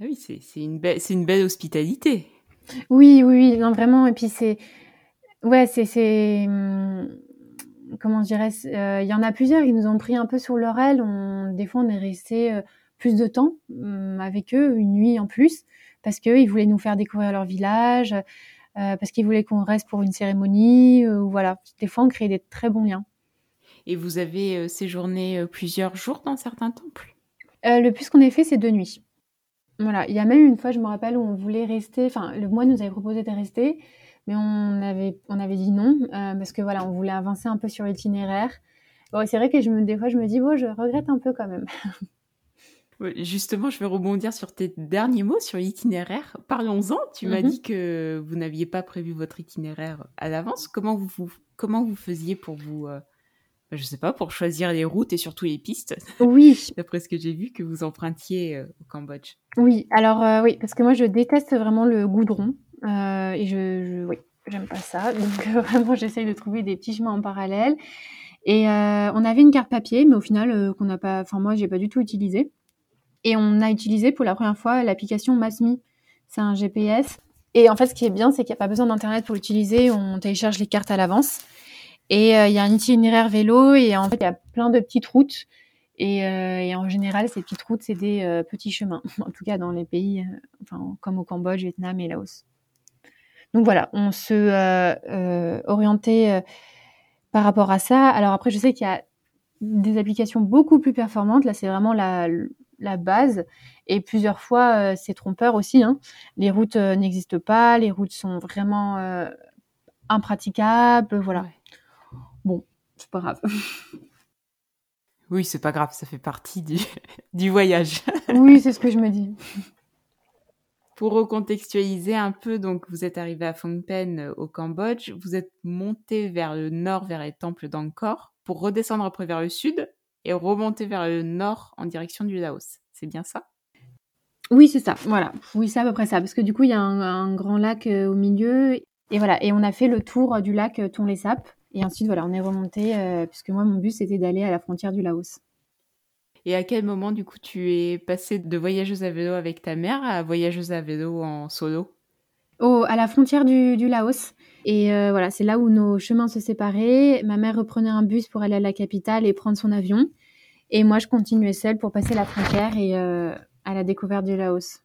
oui, c'est une, belle, une belle hospitalité. Oui, oui, oui, non, vraiment. Et puis c'est. Ouais, c'est. Comment je dirais euh, Il y en a plusieurs qui nous ont pris un peu sur leur aile. On, des fois, on est resté euh, plus de temps hum, avec eux, une nuit en plus parce qu'ils voulaient nous faire découvrir leur village, euh, parce qu'ils voulaient qu'on reste pour une cérémonie. Voilà, des fois, on crée des très bons liens. Et vous avez séjourné plusieurs jours dans certains temples? Le plus qu'on ait fait, c'est deux nuits. Voilà, il y a même une fois, je me rappelle, où on voulait rester, enfin, le moine nous avait proposé de rester, mais on avait, on avait dit non, parce que voilà, on voulait avancer un peu sur l'itinéraire. Bon, c'est vrai que je me, des fois, je me dis, bon, je regrette un peu quand même. [LAUGHS] Justement, je vais rebondir sur tes derniers mots sur l'itinéraire. Parlons-en. Tu m'as mhm. dit que vous n'aviez pas prévu votre itinéraire à l'avance. Comment vous, comment vous faisiez pour vous, euh, je sais pas, pour choisir les routes et surtout les pistes? Oui. [LAUGHS] D'après ce que j'ai vu que vous empruntiez euh, au Cambodge. Oui. Alors euh, oui, parce que moi je déteste vraiment le goudron et je, je, oui, j'aime pas ça. [LAUGHS] Donc vraiment, j'essaye de trouver des petits chemins en parallèle. Et on avait une carte papier, mais au final qu'on n'a pas, enfin moi j'ai pas du tout utilisé. Et on a utilisé pour la première fois l'application Masmi. C'est un GPS. Et en fait, ce qui est bien, c'est qu'il n'y a pas besoin d'Internet pour l'utiliser. On télécharge les cartes à l'avance. Et euh, il y a un itinéraire vélo et en fait, il y a plein de petites routes. Et, euh, en général, ces petites routes, c'est des euh, petits chemins. [LAUGHS] En tout cas, dans les pays enfin, comme au Cambodge, Vietnam et Laos. Donc voilà, on se orientait par rapport à ça. Alors après, je sais qu'il y a des applications beaucoup plus performantes. Là, c'est vraiment la, la base. Et plusieurs fois, c'est trompeur aussi. Hein. Les routes n'existent pas, les routes sont vraiment impraticables. Voilà. Bon, c'est pas grave. Oui, c'est pas grave, ça fait partie du, [LAUGHS] du voyage. oui, c'est ce que je me dis. [LAUGHS] Pour recontextualiser un peu, donc vous êtes arrivé à Phnom Penh euh, au Cambodge, vous êtes monté vers le nord, vers les temples d'Angkor, pour redescendre après vers le sud et remonter vers le nord en direction du Laos. C'est bien ça? Oui, c'est ça. Voilà. Oui, c'est à peu près ça. Parce que du coup, il y a un, grand lac euh, au milieu. Et voilà. Et on a fait le tour du lac euh, Tonlé Sap. Et ensuite, voilà, on est remonté, puisque moi, mon but, c'était d'aller à la frontière du Laos. Et à quel moment, du coup, tu es passée de voyageuse à vélo avec ta mère à voyageuse à vélo en solo? Oh, à la frontière du, Laos. Et euh, voilà, c'est là où nos chemins se séparaient. Ma mère reprenait un bus pour aller à la capitale et prendre son avion. Et moi, je continuais seule pour passer la frontière et euh, à la découverte du Laos.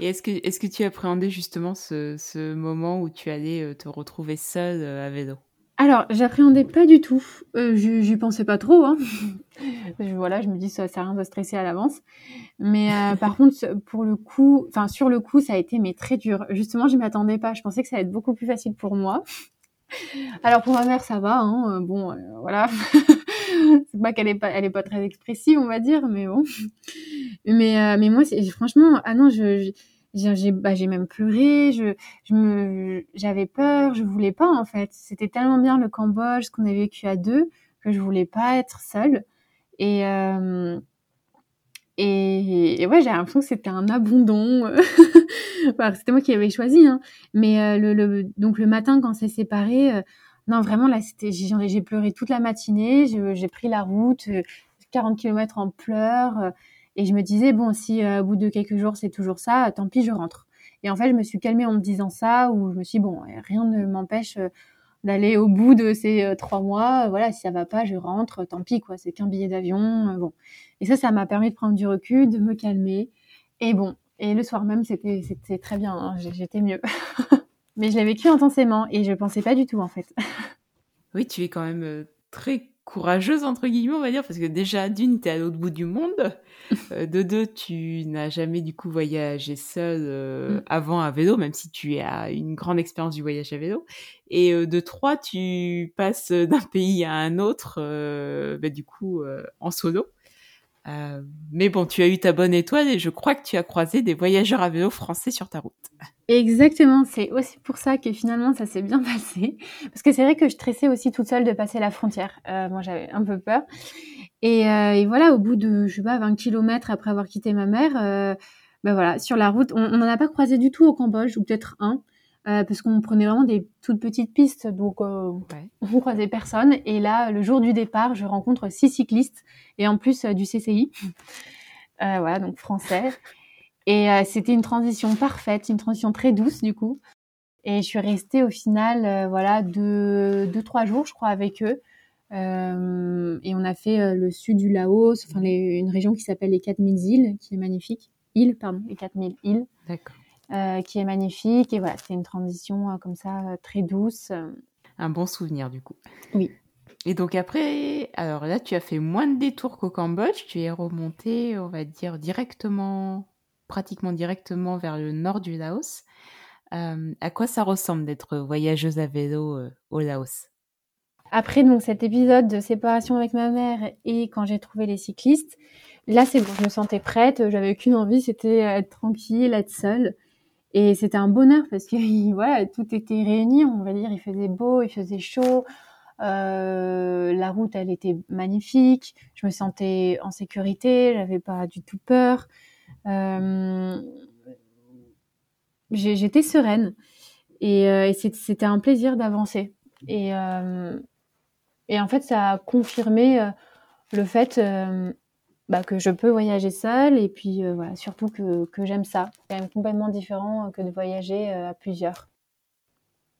Et est-ce que, est que tu appréhendais justement ce, ce, moment où tu allais euh, te retrouver seule à vélo? Alors, j'appréhendais pas du tout. Euh, J'y pensais pas trop. Hein. [LAUGHS] voilà, je me dis ça sert à rien de stresser à l'avance. Mais euh, [LAUGHS] par contre, pour le coup, enfin sur le coup, ça a été mais très dur. Justement, je m'attendais pas. Je pensais que ça allait être beaucoup plus facile pour moi. [LAUGHS] Alors pour ma mère, ça va. Hein. Bon, euh, voilà. c'est pas qu'elle est pas, elle est pas très expressive, on va dire, mais bon. Mais euh, mais moi, franchement, ah non, je j'ai bah, même pleuré, je, je me j'avais peur, je voulais pas en fait. C'était tellement bien le Cambodge, ce qu'on a vécu à deux, que je voulais pas être seule. Et euh, et, ouais, j'ai l'impression que c'était un abandon. [LAUGHS] c'était moi qui avais choisi, hein. Mais euh, le, le, donc le matin quand c'est séparé, euh, non vraiment là c'était j'ai pleuré toute la matinée. J'ai pris la route, 40 km en pleurs. Et je me disais, bon, si euh, au bout de quelques jours c'est toujours ça, tant pis, je rentre. Et en fait, je me suis calmée en me disant ça, ou je me suis dit, bon, rien ne m'empêche euh, d'aller au bout de ces euh, trois mois. Voilà, si ça va pas, je rentre, tant pis, quoi, c'est qu'un billet d'avion. bon. Et ça, ça m'a permis de prendre du recul, de me calmer. Et bon, et le soir même, c'était, c'était très bien, hein, j'étais mieux. [LAUGHS] Mais je l'ai vécu intensément et je pensais pas du tout, en fait. oui, tu es quand même très courageuse entre guillemets on va dire parce que déjà d'une t'es à l'autre bout du monde. [LAUGHS] Euh, de deux tu n'as jamais du coup voyagé seul euh, mm. avant à vélo même si tu as une grande expérience du voyage à vélo. Et euh, de trois tu passes d'un [LAUGHS] pays à un autre bah, du coup en solo mais bon tu as eu ta bonne étoile et je crois que tu as croisé des voyageurs à vélo français sur ta route Exactement, c'est aussi pour ça que finalement ça s'est bien [LAUGHS] passé. Parce que c'est vrai que je stressais aussi toute seule de passer la frontière. Euh, moi j'avais un peu peur. Et, euh, et, voilà, au bout de, je sais pas, 20 km après avoir quitté ma mère, euh, ben voilà, sur la route, on n'en a pas croisé du tout au Cambodge, ou peut-être un, euh, parce qu'on prenait vraiment des toutes petites pistes, donc euh, ouais. on croisait personne. Et là, le jour du départ, je rencontre six cyclistes, et en plus du CCI. [LAUGHS] voilà, donc français. Et euh, c'était une transition parfaite, une transition très douce du coup. Et je suis restée au final, euh, voilà, deux, deux, trois jours, je crois, avec eux. Euh, et on a fait euh, le sud du Laos, enfin les, une région qui s'appelle les 4000 îles, qui est magnifique. Îles, pardon, les 4000 îles. D'accord. Qui est magnifique. Et voilà, c'est une transition comme ça, très douce. Un bon souvenir du coup. Oui. Et donc après, alors là, tu as fait moins de détours qu'au Cambodge. Tu es remonté, on va dire, directement pratiquement directement vers le nord du Laos. Euh, à quoi ça ressemble d'être voyageuse à vélo euh, au Laos? Après donc cet épisode de séparation avec ma mère et quand j'ai trouvé les cyclistes, là c'est bon, je me sentais prête, j'avais qu'une envie, c'était être tranquille, être seule. Et c'était un bonheur parce que [LAUGHS] voilà, tout était réuni, on va dire, il faisait beau, il faisait chaud, euh, la route elle était magnifique, je me sentais en sécurité, j'avais pas du tout peur. Euh, j'étais sereine et, euh, c'était un plaisir d'avancer. Et, et en fait, ça a confirmé le fait bah, que je peux voyager seule et puis voilà, surtout que, que j'aime ça. C'est quand même complètement différent que de voyager à plusieurs.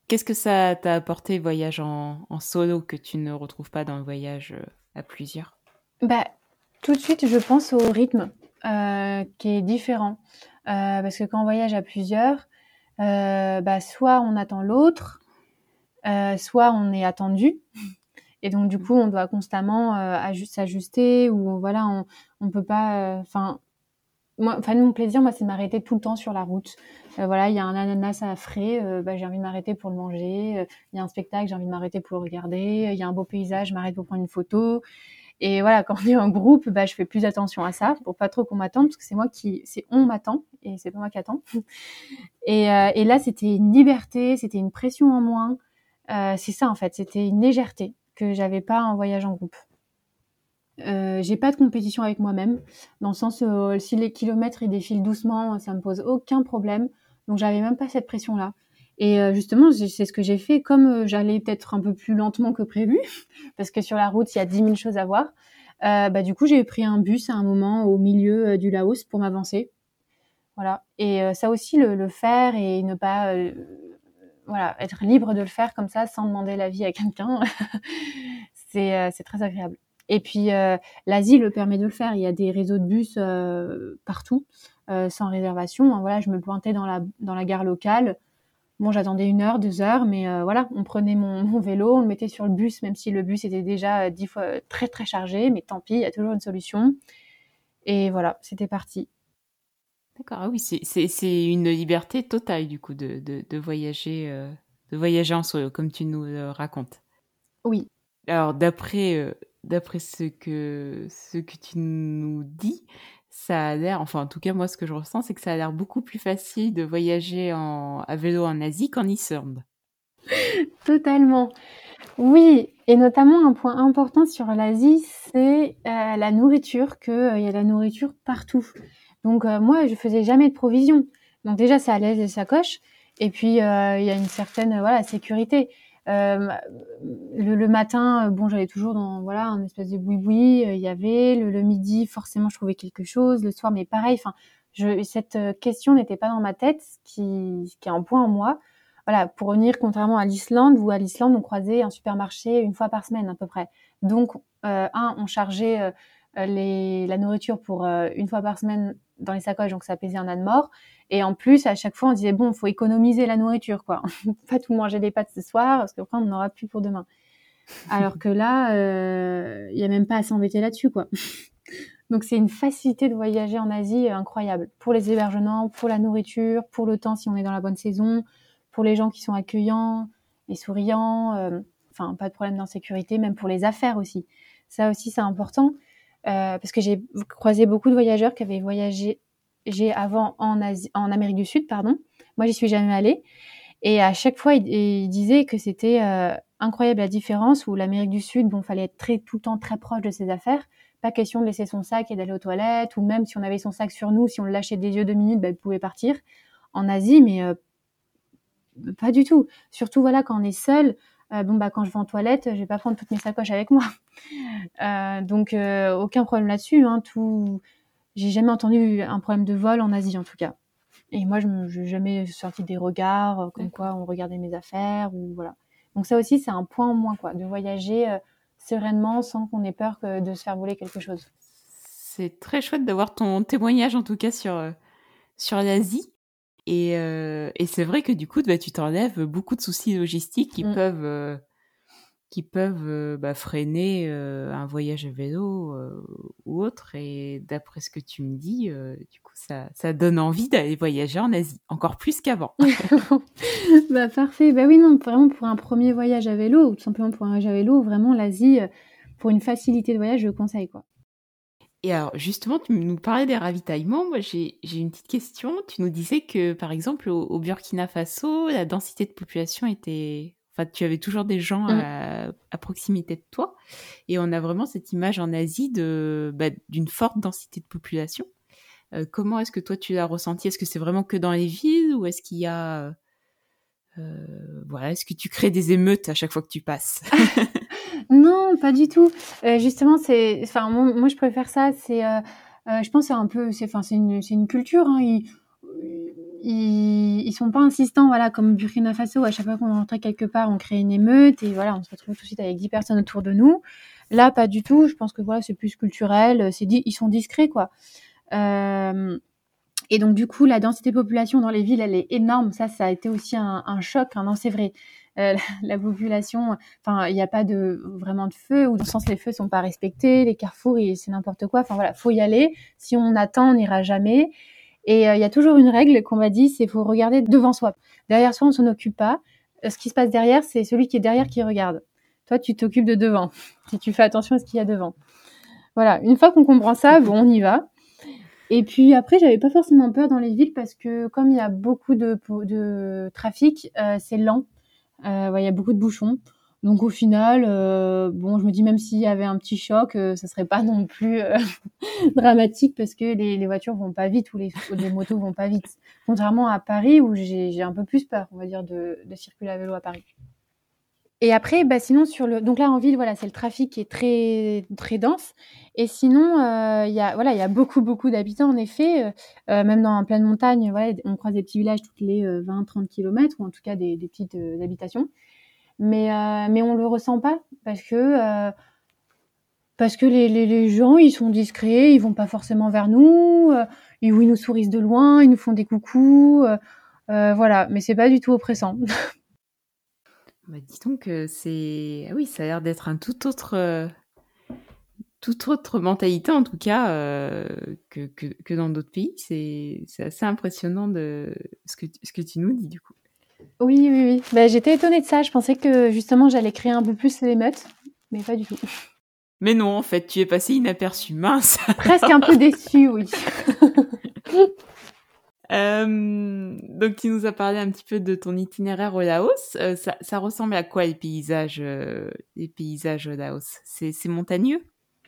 Qu'est-ce que ça t'a apporté, voyage en, en, solo, que tu ne retrouves pas dans le voyage à plusieurs? Bah, Tout de suite, je pense au rythme. Euh, qui est différent. Euh, parce que quand on voyage à plusieurs, euh, bah, soit on attend l'autre, soit on est attendu. Et donc du coup, on doit constamment s'ajuster ou voilà, on on peut pas. Enfin, moi, enfin mon plaisir, moi, c'est de m'arrêter tout le temps sur la route. voilà, il y a un ananas à frais, bah, j'ai envie de m'arrêter pour le manger. Il y a un spectacle, j'ai envie de m'arrêter pour le regarder. Il y a un beau paysage, je m'arrête pour prendre une photo. Et voilà, quand on est en groupe, bah, je fais plus attention à ça pour pas trop qu'on m'attende parce que c'est moi qui, c'est on m'attend et c'est pas moi qui attends. [LAUGHS] Et, euh, et là, c'était une liberté, c'était une pression en moins. Euh, c'est ça en fait, c'était une légèreté que j'avais pas en voyage en groupe. Euh, j'ai pas de compétition avec moi-même, dans le sens où si les kilomètres ils défilent doucement, ça me pose aucun problème. Donc j'avais même pas cette pression-là. Et euh, justement, c'est ce que j'ai fait. Comme euh, j'allais peut-être un peu plus lentement que prévu, [LAUGHS] parce que sur la route, il y a 10 000 choses à voir, euh, bah, du coup, j'ai pris un bus à un moment au milieu euh, du Laos pour m'avancer. Voilà. Et ça aussi, le, faire et ne pas... voilà, être libre de le faire comme ça, sans demander l'avis à quelqu'un, [LAUGHS] c'est très agréable. Et puis, l'Asie le permet de le faire. Il y a des réseaux de bus partout, sans réservation. Voilà, je me pointais dans la, gare locale Bon, j'attendais une heure, deux heures, mais euh, voilà, on prenait mon, vélo, on le mettait sur le bus, même si le bus était déjà euh, dix fois euh, très très chargé, mais tant pis, il y a toujours une solution. Et voilà, c'était parti. D'accord, ah oui, c'est une liberté totale du coup de, de, voyager, de voyager en solo, comme tu nous racontes. Oui. Alors d'après d'après ce que ce que tu nous dis, ça a l'air, enfin en tout cas moi ce que je ressens, c'est que ça a l'air beaucoup plus facile de voyager en, à vélo en Asie qu'en Islande. [LAUGHS] Totalement. Oui, et notamment un point important sur l'Asie, c'est euh, la nourriture, qu'il euh, y a la nourriture partout. Donc euh, moi, je faisais jamais de provisions. Donc déjà, à l'aise des sacoches. Et puis, il y a une certaine voilà sécurité. Euh, le, le, matin, euh, bon, j'allais toujours dans voilà un espèce de boui-boui. Euh, il y avait le, midi, forcément, je trouvais quelque chose. Le soir, mais pareil. Enfin, cette question n'était pas dans ma tête, ce qui, qui est un point en moi. Voilà, pour revenir contrairement à l'Islande, où à l'Islande, on croisait un supermarché une fois par semaine à peu près. Donc, euh, un, on chargeait les, la nourriture pour une fois par semaine dans les sacoches, donc ça pesait un âne mort. Et en plus, à chaque fois, on disait bon, il faut économiser la nourriture, quoi. [LAUGHS] pas tout manger des pâtes ce soir, parce qu'après, on n'en aura plus pour demain. Alors que là, il euh, n'y a même pas à s'embêter là-dessus, quoi. [LAUGHS] Donc c'est une facilité de voyager en Asie euh, incroyable pour les hébergements, pour la nourriture, pour le temps si on est dans la bonne saison, pour les gens qui sont accueillants et souriants. Euh, enfin, pas de problème d'insécurité, même pour les affaires aussi. Ça aussi, c'est important parce que j'ai croisé beaucoup de voyageurs qui avaient voyagé avant en, Asie, en Amérique du Sud, pardon. Moi, j'y suis jamais allée. Et à chaque fois, il, il disait que c'était euh, incroyable la différence où l'Amérique du Sud, bon, fallait être tout le temps très proche de ses affaires. Pas question de laisser son sac et d'aller aux toilettes, ou même si on avait son sac sur nous, si on le lâchait des yeux deux minutes, ben, il pouvait partir. En Asie, mais euh, pas du tout. Surtout, voilà, quand on est seul, euh, bon, bah, quand je vais en toilette, je vais pas prendre toutes mes sacoches avec moi. [LAUGHS] Euh, donc, euh, aucun problème là-dessus. Hein, tout, j'ai jamais entendu un problème de vol en Asie, en tout cas. Et moi, je n'ai jamais sorti des regards euh, comme quoi on regardait mes affaires ou voilà. Donc ça aussi, c'est un point en moins, quoi, de voyager euh, sereinement sans qu'on ait peur de se faire voler quelque chose. C'est très chouette d'avoir ton témoignage, en tout cas, sur, euh, sur l'Asie. Et, et c'est vrai que du coup, bah, tu t'enlèves beaucoup de soucis logistiques qui mm. peuvent qui peuvent euh, bah, freiner euh, un voyage à vélo euh, ou autre. Et d'après ce que tu me dis, du coup, ça, ça donne envie d'aller voyager en Asie, encore plus qu'avant. [LAUGHS] bah parfait. Bah oui, non, vraiment pour un premier voyage à vélo, ou tout simplement pour un voyage à vélo, vraiment l'Asie, pour une facilité de voyage, je conseille quoi. Et alors, justement, tu nous parlais des ravitaillements. Moi, j'ai une petite question. Tu nous disais que, par exemple, au Burkina Faso, la densité de population était Enfin, tu avais toujours des gens mmh. à, proximité de toi. Et on a vraiment cette image en Asie bah, d'une forte densité de population. Euh, comment est-ce que toi tu l'as ressenti? Est-ce que c'est vraiment que dans les villes ou est-ce qu'il y a euh, voilà, est-ce que tu crées des émeutes à chaque fois que tu passes? [LAUGHS] Non, pas du tout. Euh, justement, c'est, enfin, moi, je préfère ça. C'est, je pense, c'est un peu, c'est, enfin, c'est une, c'est une culture. Hein, ils, ils sont pas insistants, voilà, comme Burkina Faso, à chaque fois qu'on rentrait quelque part, on crée une émeute et voilà, on se retrouve tout de suite avec 10 personnes autour de nous. Là, pas du tout. Je pense que voilà, c'est plus culturel. C'est ils sont discrets, quoi. Euh, Et donc, du coup, la densité de population dans les villes, elle est énorme. Ça, ça a été aussi un, choc. Hein. Non, c'est vrai. Euh, la, population, enfin, il n'y a pas de vraiment de feu, ou dans le sens les feux sont pas respectés, les carrefours, c'est n'importe quoi. Enfin voilà, faut y aller. Si on attend, on n'ira jamais. Et euh, il y a toujours une règle qu'on m'a dit, c'est faut regarder devant soi. Derrière soi, on s'en occupe pas. Euh, ce qui se passe derrière, c'est celui qui est derrière qui regarde. Toi, tu t'occupes de devant. [LAUGHS] Si tu fais attention à ce qu'il y a devant. Voilà. Une fois qu'on comprend ça, bon, on y va. Et puis après, j'avais pas forcément peur dans les villes parce que comme il y a beaucoup de, trafic, c'est lent. Euh, il y a beaucoup de bouchons. Donc au final, euh, bon, je me dis même s'il y avait un petit choc, euh, ça serait pas non plus [LAUGHS] dramatique parce que les, voitures vont pas vite ou les, motos vont pas vite. Contrairement à Paris où j'ai un peu plus peur, on va dire, de circuler à vélo à Paris. Et après, bah, sinon sur le, donc là en ville, voilà, c'est le trafic qui est très très dense. Et sinon, il y a voilà, il y a beaucoup beaucoup d'habitants en effet, même dans en pleine montagne, voilà, on croise des petits villages toutes les 20-30 km ou en tout cas des, petites habitations. Mais mais on le ressent pas parce que parce que les, les, les, gens ils sont discrets, ils vont pas forcément vers nous, ils, ils nous sourient de loin, ils nous font des coucous, voilà. Mais c'est pas du tout oppressant. [LAUGHS] Bah, dis donc, c'est. Ah oui, ça a l'air d'être un tout autre. Euh, toute autre mentalité, en tout cas, euh, que, que, que, dans d'autres pays. C'est assez impressionnant de ce que, ce que tu nous dis, du coup. Oui, oui, oui. Bah, J'étais étonnée de ça. Je pensais que justement, j'allais créer un peu plus l'émeute, mais pas du tout. Mais non, en fait, tu es passé inaperçu. Mince. Presque un peu [LAUGHS] déçue, oui. [LAUGHS] Euh, donc, tu nous as parlé un petit peu de ton itinéraire au Laos. Euh, ça, ressemble à quoi les paysages, euh, les paysages au Laos? C'est montagneux?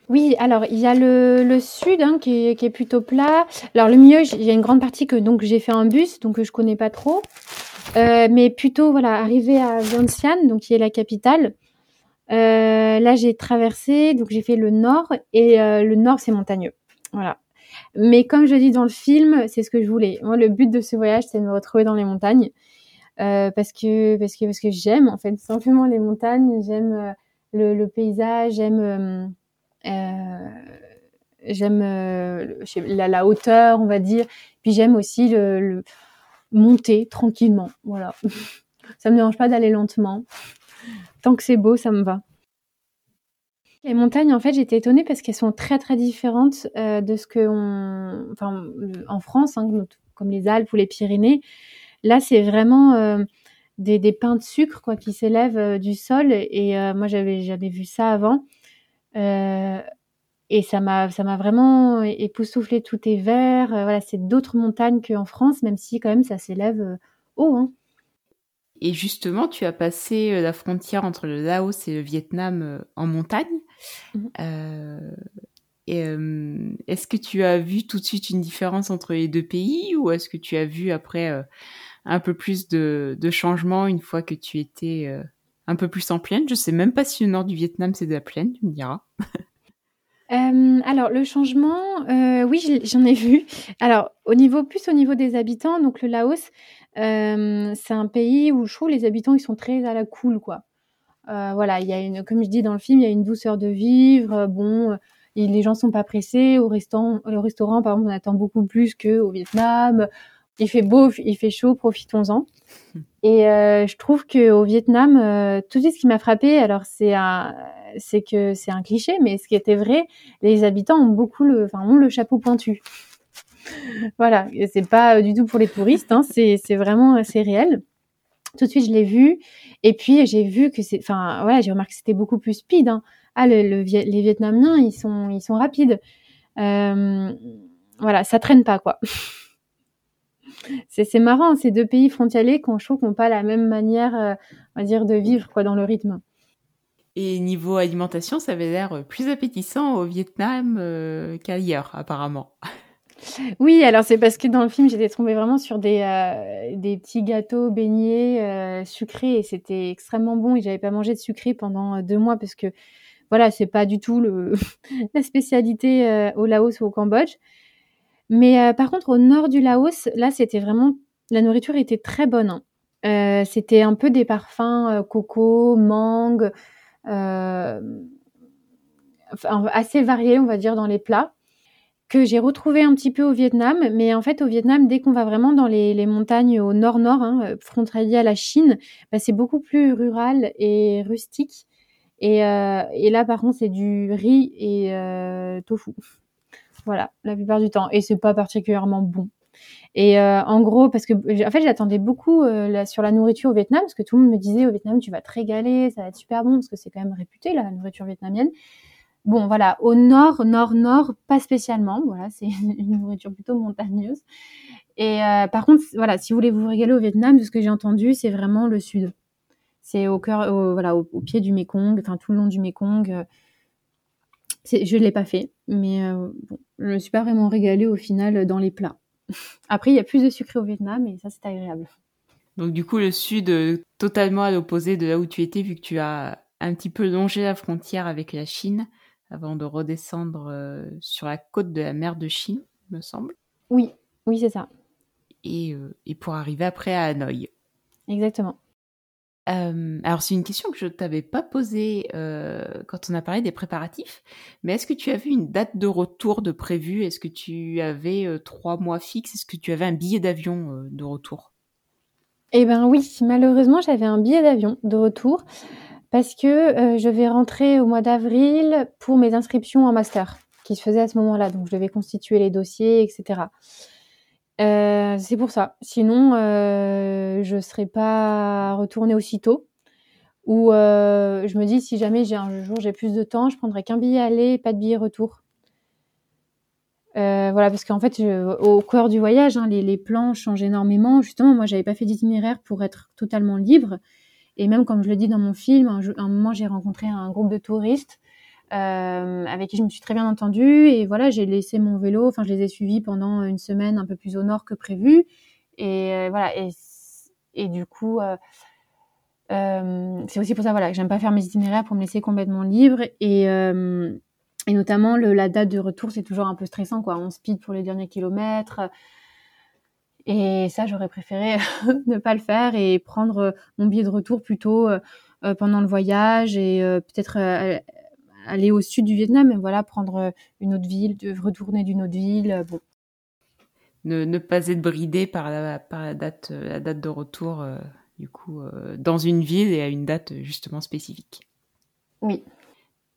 Oui, alors il y a le, sud hein, qui, est, qui, est, plutôt plat. Alors le milieu, il y a une grande partie que donc j'ai fait en bus, donc je connais pas trop. mais plutôt voilà, arrivé à Vientiane, donc qui est la capitale. là, j'ai traversé, donc j'ai fait le nord et le nord c'est montagneux. Voilà. Mais comme je dis dans le film, c'est ce que je voulais. Moi, le but de ce voyage, c'est de me retrouver dans les montagnes. Euh, parce que parce que parce que j'aime en fait [LAUGHS] simplement les montagnes. J'aime euh, le, paysage. J'aime euh, j'aime la, hauteur on va dire. Puis j'aime aussi le, le, monter tranquillement. Voilà. [LAUGHS] Ça me dérange pas d'aller lentement. Tant que c'est beau ça me va les montagnes, en fait, j'étais étonnée parce qu'elles sont très très différentes euh, de ce que on, enfin, en France, hein, comme les Alpes ou les Pyrénées. Là, c'est vraiment euh, des, des pains de sucre quoi qui s'élèvent euh, du sol et moi j'avais jamais vu ça avant. et ça m'a ça m'a vraiment époustouflé. Tout est vert. voilà, c'est d'autres montagnes qu'en France, même si quand même ça s'élève haut. Hein. Et justement, tu as passé la frontière entre le Laos et le Vietnam en montagne. Mmh. Euh, euh, est-ce que tu as vu tout de suite une différence entre les deux pays ou est-ce que tu as vu après euh, un peu plus de, de changements une fois que tu étais un peu plus en plaine? Je sais même pas si le nord du Vietnam c'est de la plaine, tu me diras. [LAUGHS] alors le changement, oui, j'en ai vu. Alors au niveau plus au niveau des habitants, donc le Laos, c'est un pays où je trouve les habitants ils sont très à la cool quoi. Euh, voilà, il y a une, comme je dis dans le film, il y a une douceur de vivre. Euh, bon, euh, les gens sont pas pressés. Au restaurant, au restaurant, par exemple, on attend beaucoup plus qu'au Vietnam. Il fait beau, il fait chaud, profitons-en. [LAUGHS] Et je trouve que au Vietnam, tout de suite, ce qui m'a frappé, alors c'est un, c'est que c'est un cliché, mais ce qui était vrai, les habitants ont beaucoup le, enfin, ont le chapeau pointu. Voilà, c'est pas du tout pour les touristes, hein, c'est, vraiment, c'est réel. Tout de suite, je l'ai vu. Et puis, j'ai vu que c'est, enfin, ouais, j'ai remarqué que c'était beaucoup plus speed. Hein. Ah, le, les Vietnamiens, ils sont, ils sont rapides. Euh, voilà, ça traîne pas, quoi. c'est marrant, ces deux pays frontaliers qu'on trouve n'ont pas la même manière, euh, on va dire, de vivre, quoi, dans le rythme. Et niveau alimentation, ça avait l'air plus appétissant au Vietnam euh, qu'ailleurs, apparemment. Oui, alors c'est parce que dans le film, j'étais tombée vraiment sur des, euh, petits gâteaux beignets euh, sucrés et c'était extrêmement bon et j'avais pas mangé de sucré pendant euh, deux mois parce que voilà, c'est pas du tout [LAUGHS] la spécialité au Laos ou au Cambodge. Mais par contre, au nord du Laos, là, c'était vraiment la nourriture était très bonne. Hein. c'était un peu des parfums coco, mangue, assez variés, on va dire, dans les plats. Que j'ai retrouvé un petit peu au Vietnam. Mais en fait, au Vietnam, dès qu'on va vraiment dans les, montagnes au nord-nord, hein, frontalier à la Chine, bah, c'est beaucoup plus rural et rustique. Et, euh, et là, par contre, c'est du riz et euh, tofu. Voilà, la plupart du temps. Et c'est pas particulièrement bon. Et euh, en gros, parce que en fait, j'attendais beaucoup euh, sur la nourriture au Vietnam, parce que tout le monde me disait au Vietnam, tu vas te régaler, ça va être super bon, parce que c'est quand même réputé la nourriture vietnamienne. Bon, voilà, au nord, nord, nord, pas spécialement. Voilà, c'est [LAUGHS] une nourriture plutôt montagneuse. Et euh, par contre, voilà, si vous voulez vous régaler au Vietnam, de ce que j'ai entendu, c'est vraiment le sud. C'est au cœur, voilà, au, pied du Mekong, enfin tout le long du Mekong. Euh, je ne l'ai pas fait, mais euh, je ne me suis pas vraiment régalée au final dans les plats. [LAUGHS] Après, il y a plus de sucre au Vietnam et ça, c'est agréable. Donc du coup, le sud, totalement à l'opposé de là où tu étais, vu que tu as un petit peu longé la frontière avec la Chine avant de redescendre euh, sur la côte de la mer de Chine, me semble. Oui, oui, c'est ça. Et, euh, et, pour arriver après à Hanoï. Exactement. Euh, alors c'est une question que je ne t'avais pas posée quand on a parlé des préparatifs, mais est-ce que tu avais une date de retour de prévu? Est-ce que tu avais trois mois fixes? Est-ce que tu avais un billet d'avion de retour? Eh bien oui, malheureusement j'avais un billet d'avion de retour parce que euh, je vais rentrer au mois d'avril pour mes inscriptions en master qui se faisaient à ce moment-là. Donc, je devais constituer les dossiers, etc. Euh, c'est pour ça. Sinon, euh, je ne serais pas retournée aussitôt. Ou je me dis, si jamais j'ai un jour j'ai plus de temps, je prendrai qu'un billet aller, pas de billet retour. voilà, parce qu'en fait, au cœur du voyage, hein, les, les, plans changent énormément. Justement, moi, j'avais pas fait d'itinéraire pour être totalement libre. Et même comme je le dis dans mon film, un, moment j'ai rencontré un groupe de touristes euh, avec qui je me suis très bien entendue. Et voilà j'ai laissé mon vélo, enfin je les ai suivis pendant une semaine un peu plus au nord que prévu. Et euh, voilà et, du coup euh, c'est aussi pour ça voilà que j'aime pas faire mes itinéraires pour me laisser complètement libre. Et notamment la date de retour c'est toujours un peu stressant quoi. On speed pour les derniers kilomètres et ça, j'aurais préféré [LAUGHS] ne pas le faire et prendre euh, mon billet de retour plutôt euh, euh, pendant le voyage et peut-être aller au sud du Vietnam, et voilà, prendre une autre ville, de retourner d'une autre ville. Bon. Ne, ne, pas être bridé par la, par la, date, la date de retour, du coup, dans une ville et à une date justement spécifique. Oui.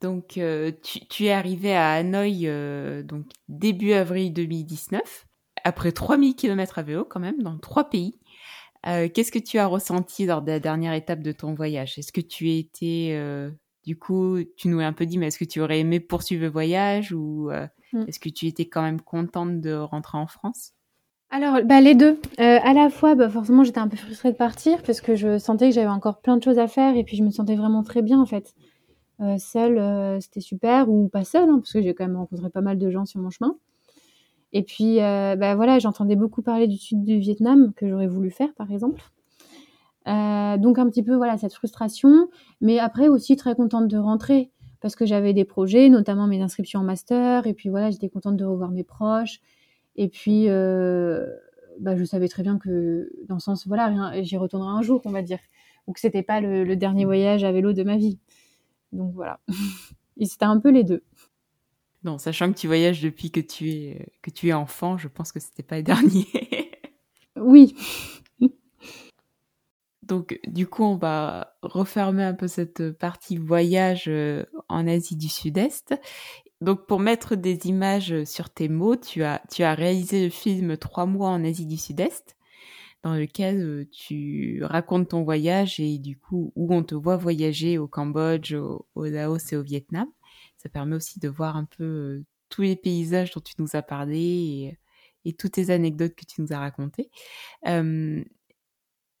Donc, tu, tu, es arrivé à Hanoï donc début avril 2019 après 3000 km à vélo quand même, dans trois pays. Euh, Qu'est-ce que tu as ressenti lors de la dernière étape de ton voyage? Est-ce que tu étais, euh, du coup, tu nous as un peu dit, mais est-ce que tu aurais aimé poursuivre le voyage ou euh, mm. est-ce que tu étais quand même contente de rentrer en France? Alors, bah, les deux. Euh, à la fois, bah, forcément, j'étais un peu frustrée de partir parce que je sentais que j'avais encore plein de choses à faire et puis je me sentais vraiment très bien en fait. Seule, c'était super ou pas seule, hein, parce que j'ai quand même rencontré pas mal de gens sur mon chemin. Et puis, euh, bah, voilà, j'entendais beaucoup parler du sud du Vietnam, que j'aurais voulu faire, par exemple. Euh, donc, un petit peu, voilà, cette frustration. Mais après, aussi très contente de rentrer, parce que j'avais des projets, notamment mes inscriptions en master. Et puis, voilà, j'étais contente de revoir mes proches. Et puis, euh, bah, je savais très bien que, dans le sens, voilà, j'y retournerai un jour, on va dire. Donc, c'était pas le, le dernier voyage à vélo de ma vie. Donc, voilà. [LAUGHS] C'était un peu les deux. Non, sachant que tu voyages depuis que tu es, que tu es enfant, je pense que c'était pas le [LAUGHS] dernier. oui. [LAUGHS] Donc, du coup, on va refermer un peu cette partie voyage euh, en Asie du Sud-Est. Donc, pour mettre des images sur tes mots, tu as, tu as réalisé le film Trois mois en Asie du Sud-Est, dans lequel euh, tu racontes ton voyage et du coup, où on te voit voyager au Cambodge, au, au Laos et au Vietnam ça permet aussi de voir un peu tous les paysages dont tu nous as parlé et, toutes les anecdotes que tu nous as racontées.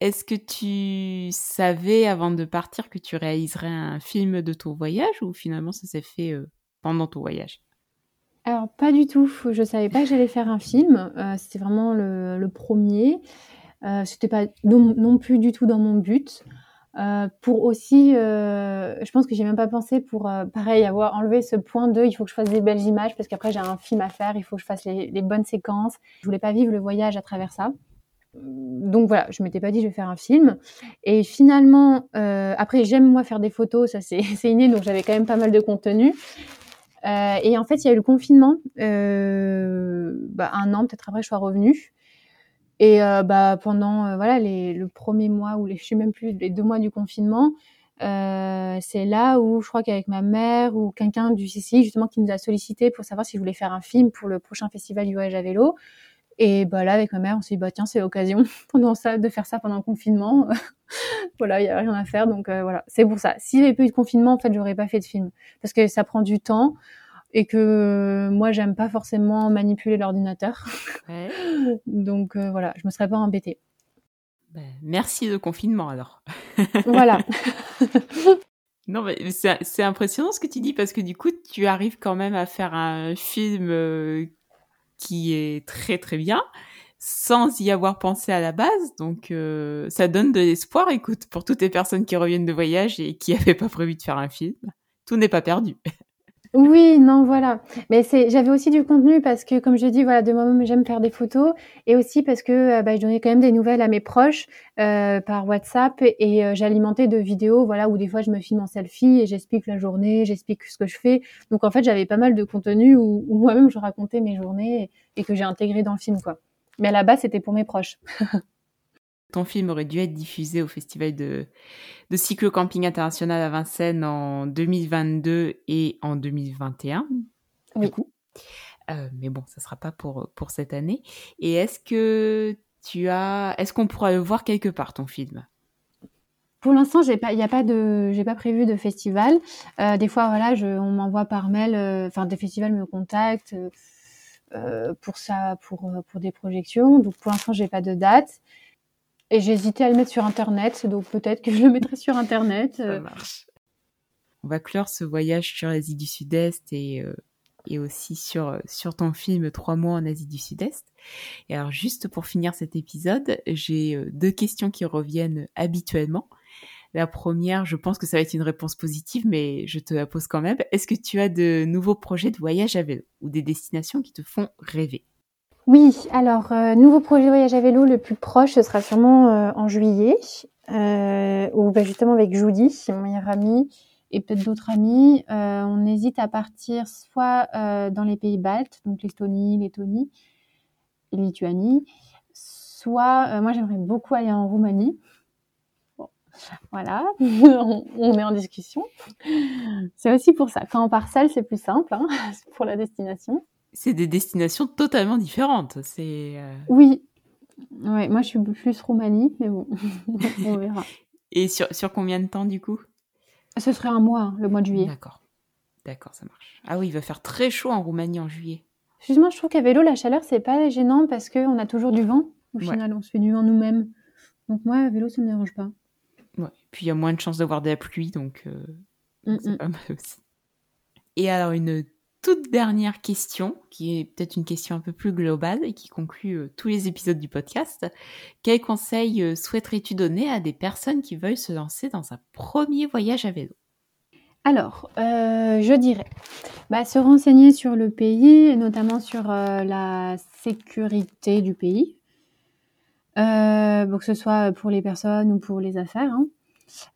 Est-ce que tu savais avant de partir que tu réaliserais un film de ton voyage ou finalement ça s'est fait pendant ton voyage? Alors pas du tout, je savais pas que j'allais faire un film, c'était vraiment le, le premier. C'était pas non, non, plus du tout dans mon but. Euh, pour aussi, euh, je pense que j'ai même pas pensé pour, euh, pareil, avoir enlevé ce point de, il faut que je fasse des belles images parce qu'après j'ai un film à faire, il faut que je fasse les, bonnes séquences. Je voulais pas vivre le voyage à travers ça. Donc voilà, je m'étais pas dit je vais faire un film. Et finalement, euh, après j'aime moi faire des photos, ça c'est [LAUGHS] inné, donc j'avais quand même pas mal de contenu. et en fait, il y a eu le confinement, bah, un an peut-être après, je suis revenue. Et bah, pendant voilà les, le premier mois ou les, je sais même plus, les deux mois du confinement, euh, c'est là où je crois qu'avec ma mère ou quelqu'un du CCI justement qui nous a sollicité pour savoir si je voulais faire un film pour le prochain festival du voyage à vélo. Et bah là avec ma mère on s'est dit bah tiens c'est l'occasion [LAUGHS] de faire ça pendant le confinement. [LAUGHS] voilà il y a rien à faire donc euh, voilà c'est pour ça. S'il n'y avait pas eu de confinement en fait j'aurais pas fait de film parce que ça prend du temps et que moi j'aime pas forcément manipuler l'ordinateur. Ouais. [LAUGHS] donc euh, voilà je me serais pas embêtée. Ben, merci de confinement alors. [LAUGHS] voilà. [LAUGHS] non, mais c'est impressionnant ce que tu dis parce que du coup, tu arrives quand même à faire un film euh, qui est très très bien sans y avoir pensé à la base. Donc, euh, ça donne de l'espoir, écoute, pour toutes les personnes qui reviennent de voyage et qui n'avaient pas prévu de faire un film. Tout n'est pas perdu. Oui, non, voilà. Mais c'est, j'avais aussi du contenu parce que, comme je dis, voilà, de moi-même, j'aime faire des photos et aussi parce que euh, bah, je donnais quand même des nouvelles à mes proches euh, par WhatsApp et euh, j'alimentais de vidéos, voilà, où des fois je me filme en selfie et j'explique la journée, j'explique ce que je fais. Donc en fait, j'avais pas mal de contenu où, moi-même je racontais mes journées et, et que j'ai intégré dans le film, quoi. Mais à la base, c'était pour mes proches. [LAUGHS] ton film aurait dû être diffusé au festival de, de cyclo-camping international à Vincennes en 2022 et en 2021. Oui. Euh, mais bon, ça sera pas pour, pour cette année. Et est-ce que tu as, est-ce qu'on pourra le voir quelque part ton film? Pour l'instant, j'ai pas, il y a pas de, j'ai pas prévu de festival. Euh, des fois, voilà, je, on m'envoie par mail, euh, enfin, des festivals me contactent pour ça, pour pour des projections. Donc, pour l'instant, j'ai pas de date. Et j'ai hésité à le mettre sur Internet, donc peut-être que je le mettrai sur Internet. Ça euh. marche. On va clore ce voyage sur l'Asie du Sud-Est et, euh, et aussi sur, sur ton film Trois mois en Asie du Sud-Est. Et alors juste pour finir cet épisode, j'ai euh, deux questions qui reviennent habituellement. La première, je pense que ça va être une réponse positive, mais je te la pose quand même. Est-ce que tu as de nouveaux projets de voyage à vélo ou des destinations qui te font rêver? Oui, alors, euh, nouveau projet de voyage à vélo le plus proche, ce sera sûrement euh, en juillet, euh, où bah, justement avec Judy, mon meilleur ami, et peut-être d'autres amis, on hésite à partir soit dans les pays baltes, donc l'Estonie, Lettonie, et Lituanie, soit, moi j'aimerais beaucoup aller en Roumanie. voilà, [LAUGHS] on, est en discussion. C'est aussi pour ça. Quand on part seul, c'est plus simple hein, [LAUGHS] pour la destination c'est des destinations totalement différentes. C'est euh, oui, ouais, moi je suis plus Roumanie, mais bon, [LAUGHS] on verra. Et sur, sur combien de temps du coup? Ce serait un mois, hein, le mois de juillet. D'accord, d'accord, ça marche. Ah oui, il va faire très chaud en Roumanie en juillet. Justement, je trouve qu'à vélo, la chaleur c'est pas gênant parce qu'on a toujours du vent. Au final, on se fait du vent nous-mêmes. Donc moi, à vélo, ça me dérange pas. Ouais. Puis il y a moins de chances d'avoir de la pluie, donc euh, mm, c'est mm. pas mal aussi. Et alors une toute dernière question, qui est peut-être une question un peu plus globale et qui conclut euh, tous les épisodes du podcast. Quel conseil euh, souhaiterais-tu donner à des personnes qui veulent se lancer dans un premier voyage à vélo? Alors, euh, je dirais, bah, se renseigner sur le pays, notamment sur la sécurité du pays, que ce soit pour les personnes ou pour les affaires.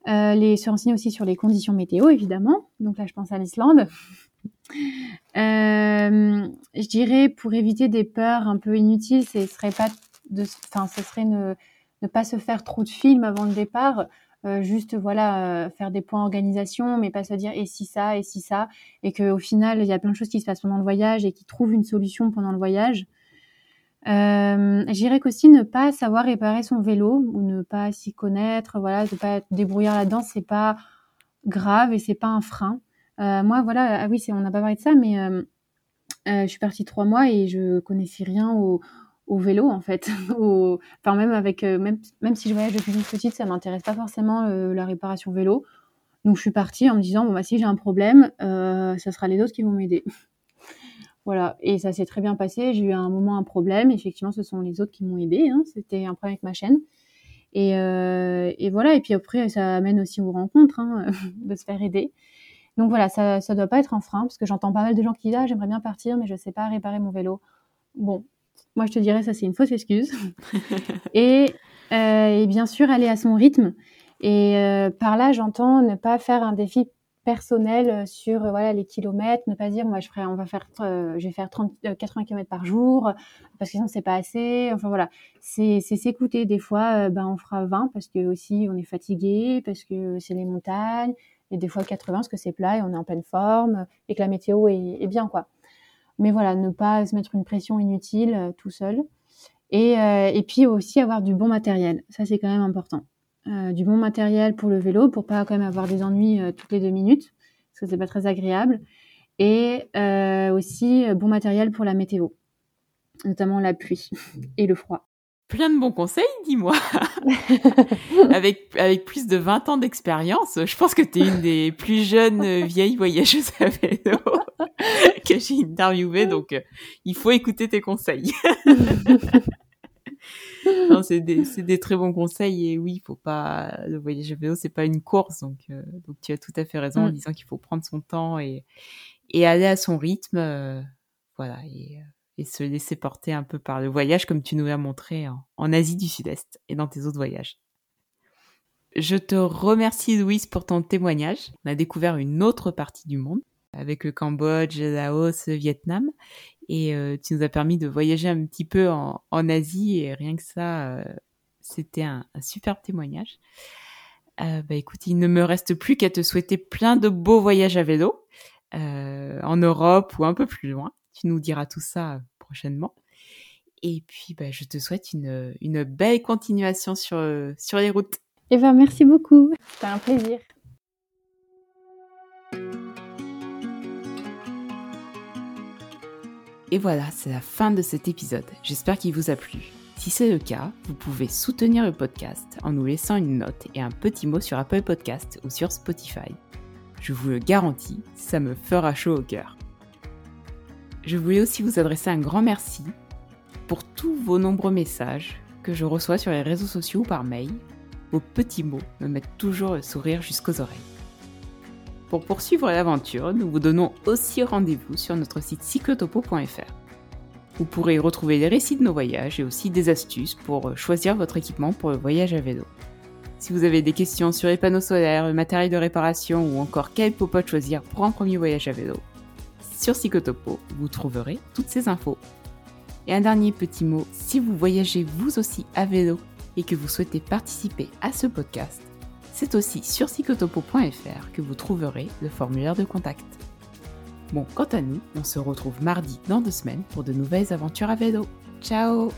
Hein. les, se renseigner aussi sur les conditions météo, évidemment. Donc là, je pense à l'Islande. Euh, je dirais pour éviter des peurs un peu inutiles, ce serait pas de, enfin, ce serait ne, ne, pas se faire trop de films avant le départ. Euh, juste voilà euh, faire des points organisation mais pas se dire et si ça et si ça. Et que au final il y a plein de choses qui se passent pendant le voyage et qui trouvent une solution pendant le voyage. Euh, je dirais qu'aussi ne pas savoir réparer son vélo ou ne pas s'y connaître voilà de pas être débrouillard là-dedans c'est pas grave et c'est pas un frein moi, voilà, ah oui, on n'a pas parlé de ça, mais euh, euh, je suis partie trois mois et je connaissais rien au, vélo en fait. [LAUGHS] Enfin même même, même si je voyage depuis une petite, ça m'intéresse pas forcément la réparation vélo. Donc je suis partie en me disant bon bah si j'ai un problème, euh, ça sera les autres qui vont m'aider. [LAUGHS] voilà et ça s'est très bien passé. J'ai eu à un moment un problème. Effectivement, ce sont les autres qui m'ont aidé. Hein. C'était un problème avec ma chaîne. Et, et, voilà. Et puis après, ça amène aussi aux rencontres hein, [LAUGHS] de se faire aider. Donc voilà, ça ne doit pas être un frein, parce que j'entends pas mal de gens qui disent ah, j'aimerais bien partir, mais je ne sais pas réparer mon vélo. Bon, moi je te dirais ça c'est une fausse excuse. [LAUGHS] et, euh, et, bien sûr aller à son rythme. Et euh, par là, j'entends ne pas faire un défi personnel sur voilà les kilomètres, ne pas dire moi je ferai, on va faire, je vais faire 30, 80 km par jour parce que sinon c'est pas assez. Enfin voilà, c'est s'écouter. Des fois, ben on fera 20 parce que aussi on est fatigué, parce que c'est les montagnes, et des fois 80 parce que c'est plat et on est en pleine forme et que la météo est, bien quoi. Mais voilà, ne pas se mettre une pression inutile tout seul. Et, et puis aussi avoir du bon matériel. Ça c'est quand même important. Euh, du bon matériel pour le vélo, pour pas quand même avoir des ennuis euh, toutes les deux minutes, parce que c'est pas très agréable. Et euh, aussi bon matériel pour la météo, notamment la pluie [LAUGHS] et le froid. Plein de bons conseils, dis-moi. [LAUGHS] avec, avec plus de 20 ans d'expérience, je pense que tu es une des plus jeunes vieilles voyageuses à vélo [LAUGHS] que j'ai interviewé, donc il faut écouter tes conseils. [LAUGHS] c'est des, très bons conseils et oui, il faut pas le voyage à vélo, c'est pas une course, donc euh, donc tu as tout à fait raison en mm. disant qu'il faut prendre son temps et et aller à son rythme, euh, voilà et, et se laisser porter un peu par le voyage comme tu nous l'as montré en, Asie du Sud-Est et dans tes autres voyages. Je te remercie Louise pour ton témoignage. On a découvert une autre partie du monde avec le Cambodge, Laos, Vietnam. Et euh, tu nous as permis de voyager un petit peu en, Asie et rien que ça, euh, c'était un, superbe témoignage. Euh, bah écoute, il ne me reste plus qu'à te souhaiter plein de beaux voyages à vélo en Europe ou un peu plus loin. Tu nous diras tout ça prochainement. Et puis, bah, je te souhaite une, une belle continuation sur, sur les routes. Eh ben, merci beaucoup. C'était un plaisir. Et voilà, c'est la fin de cet épisode. J'espère qu'il vous a plu. Si c'est le cas, vous pouvez soutenir le podcast en nous laissant une note et un petit mot sur Apple Podcast ou sur Spotify. Je vous le garantis, ça me fera chaud au cœur. Je voulais aussi vous adresser un grand merci pour tous vos nombreux messages que je reçois sur les réseaux sociaux ou par mail. Vos petits mots me mettent toujours le sourire jusqu'aux oreilles. Pour poursuivre l'aventure, nous vous donnons aussi rendez-vous sur notre site cyclotopo.fr. Vous pourrez y retrouver les récits de nos voyages et aussi des astuces pour choisir votre équipement pour le voyage à vélo. Si vous avez des questions sur les panneaux solaires, le matériel de réparation ou encore quel popote choisir pour un premier voyage à vélo, sur Cyclotopo, vous trouverez toutes ces infos. Et un dernier petit mot, si vous voyagez vous aussi à vélo et que vous souhaitez participer à ce podcast, c'est aussi sur cyclotopo.fr que vous trouverez le formulaire de contact. Bon, quant à nous, on se retrouve mardi dans deux semaines pour de nouvelles aventures à vélo. Ciao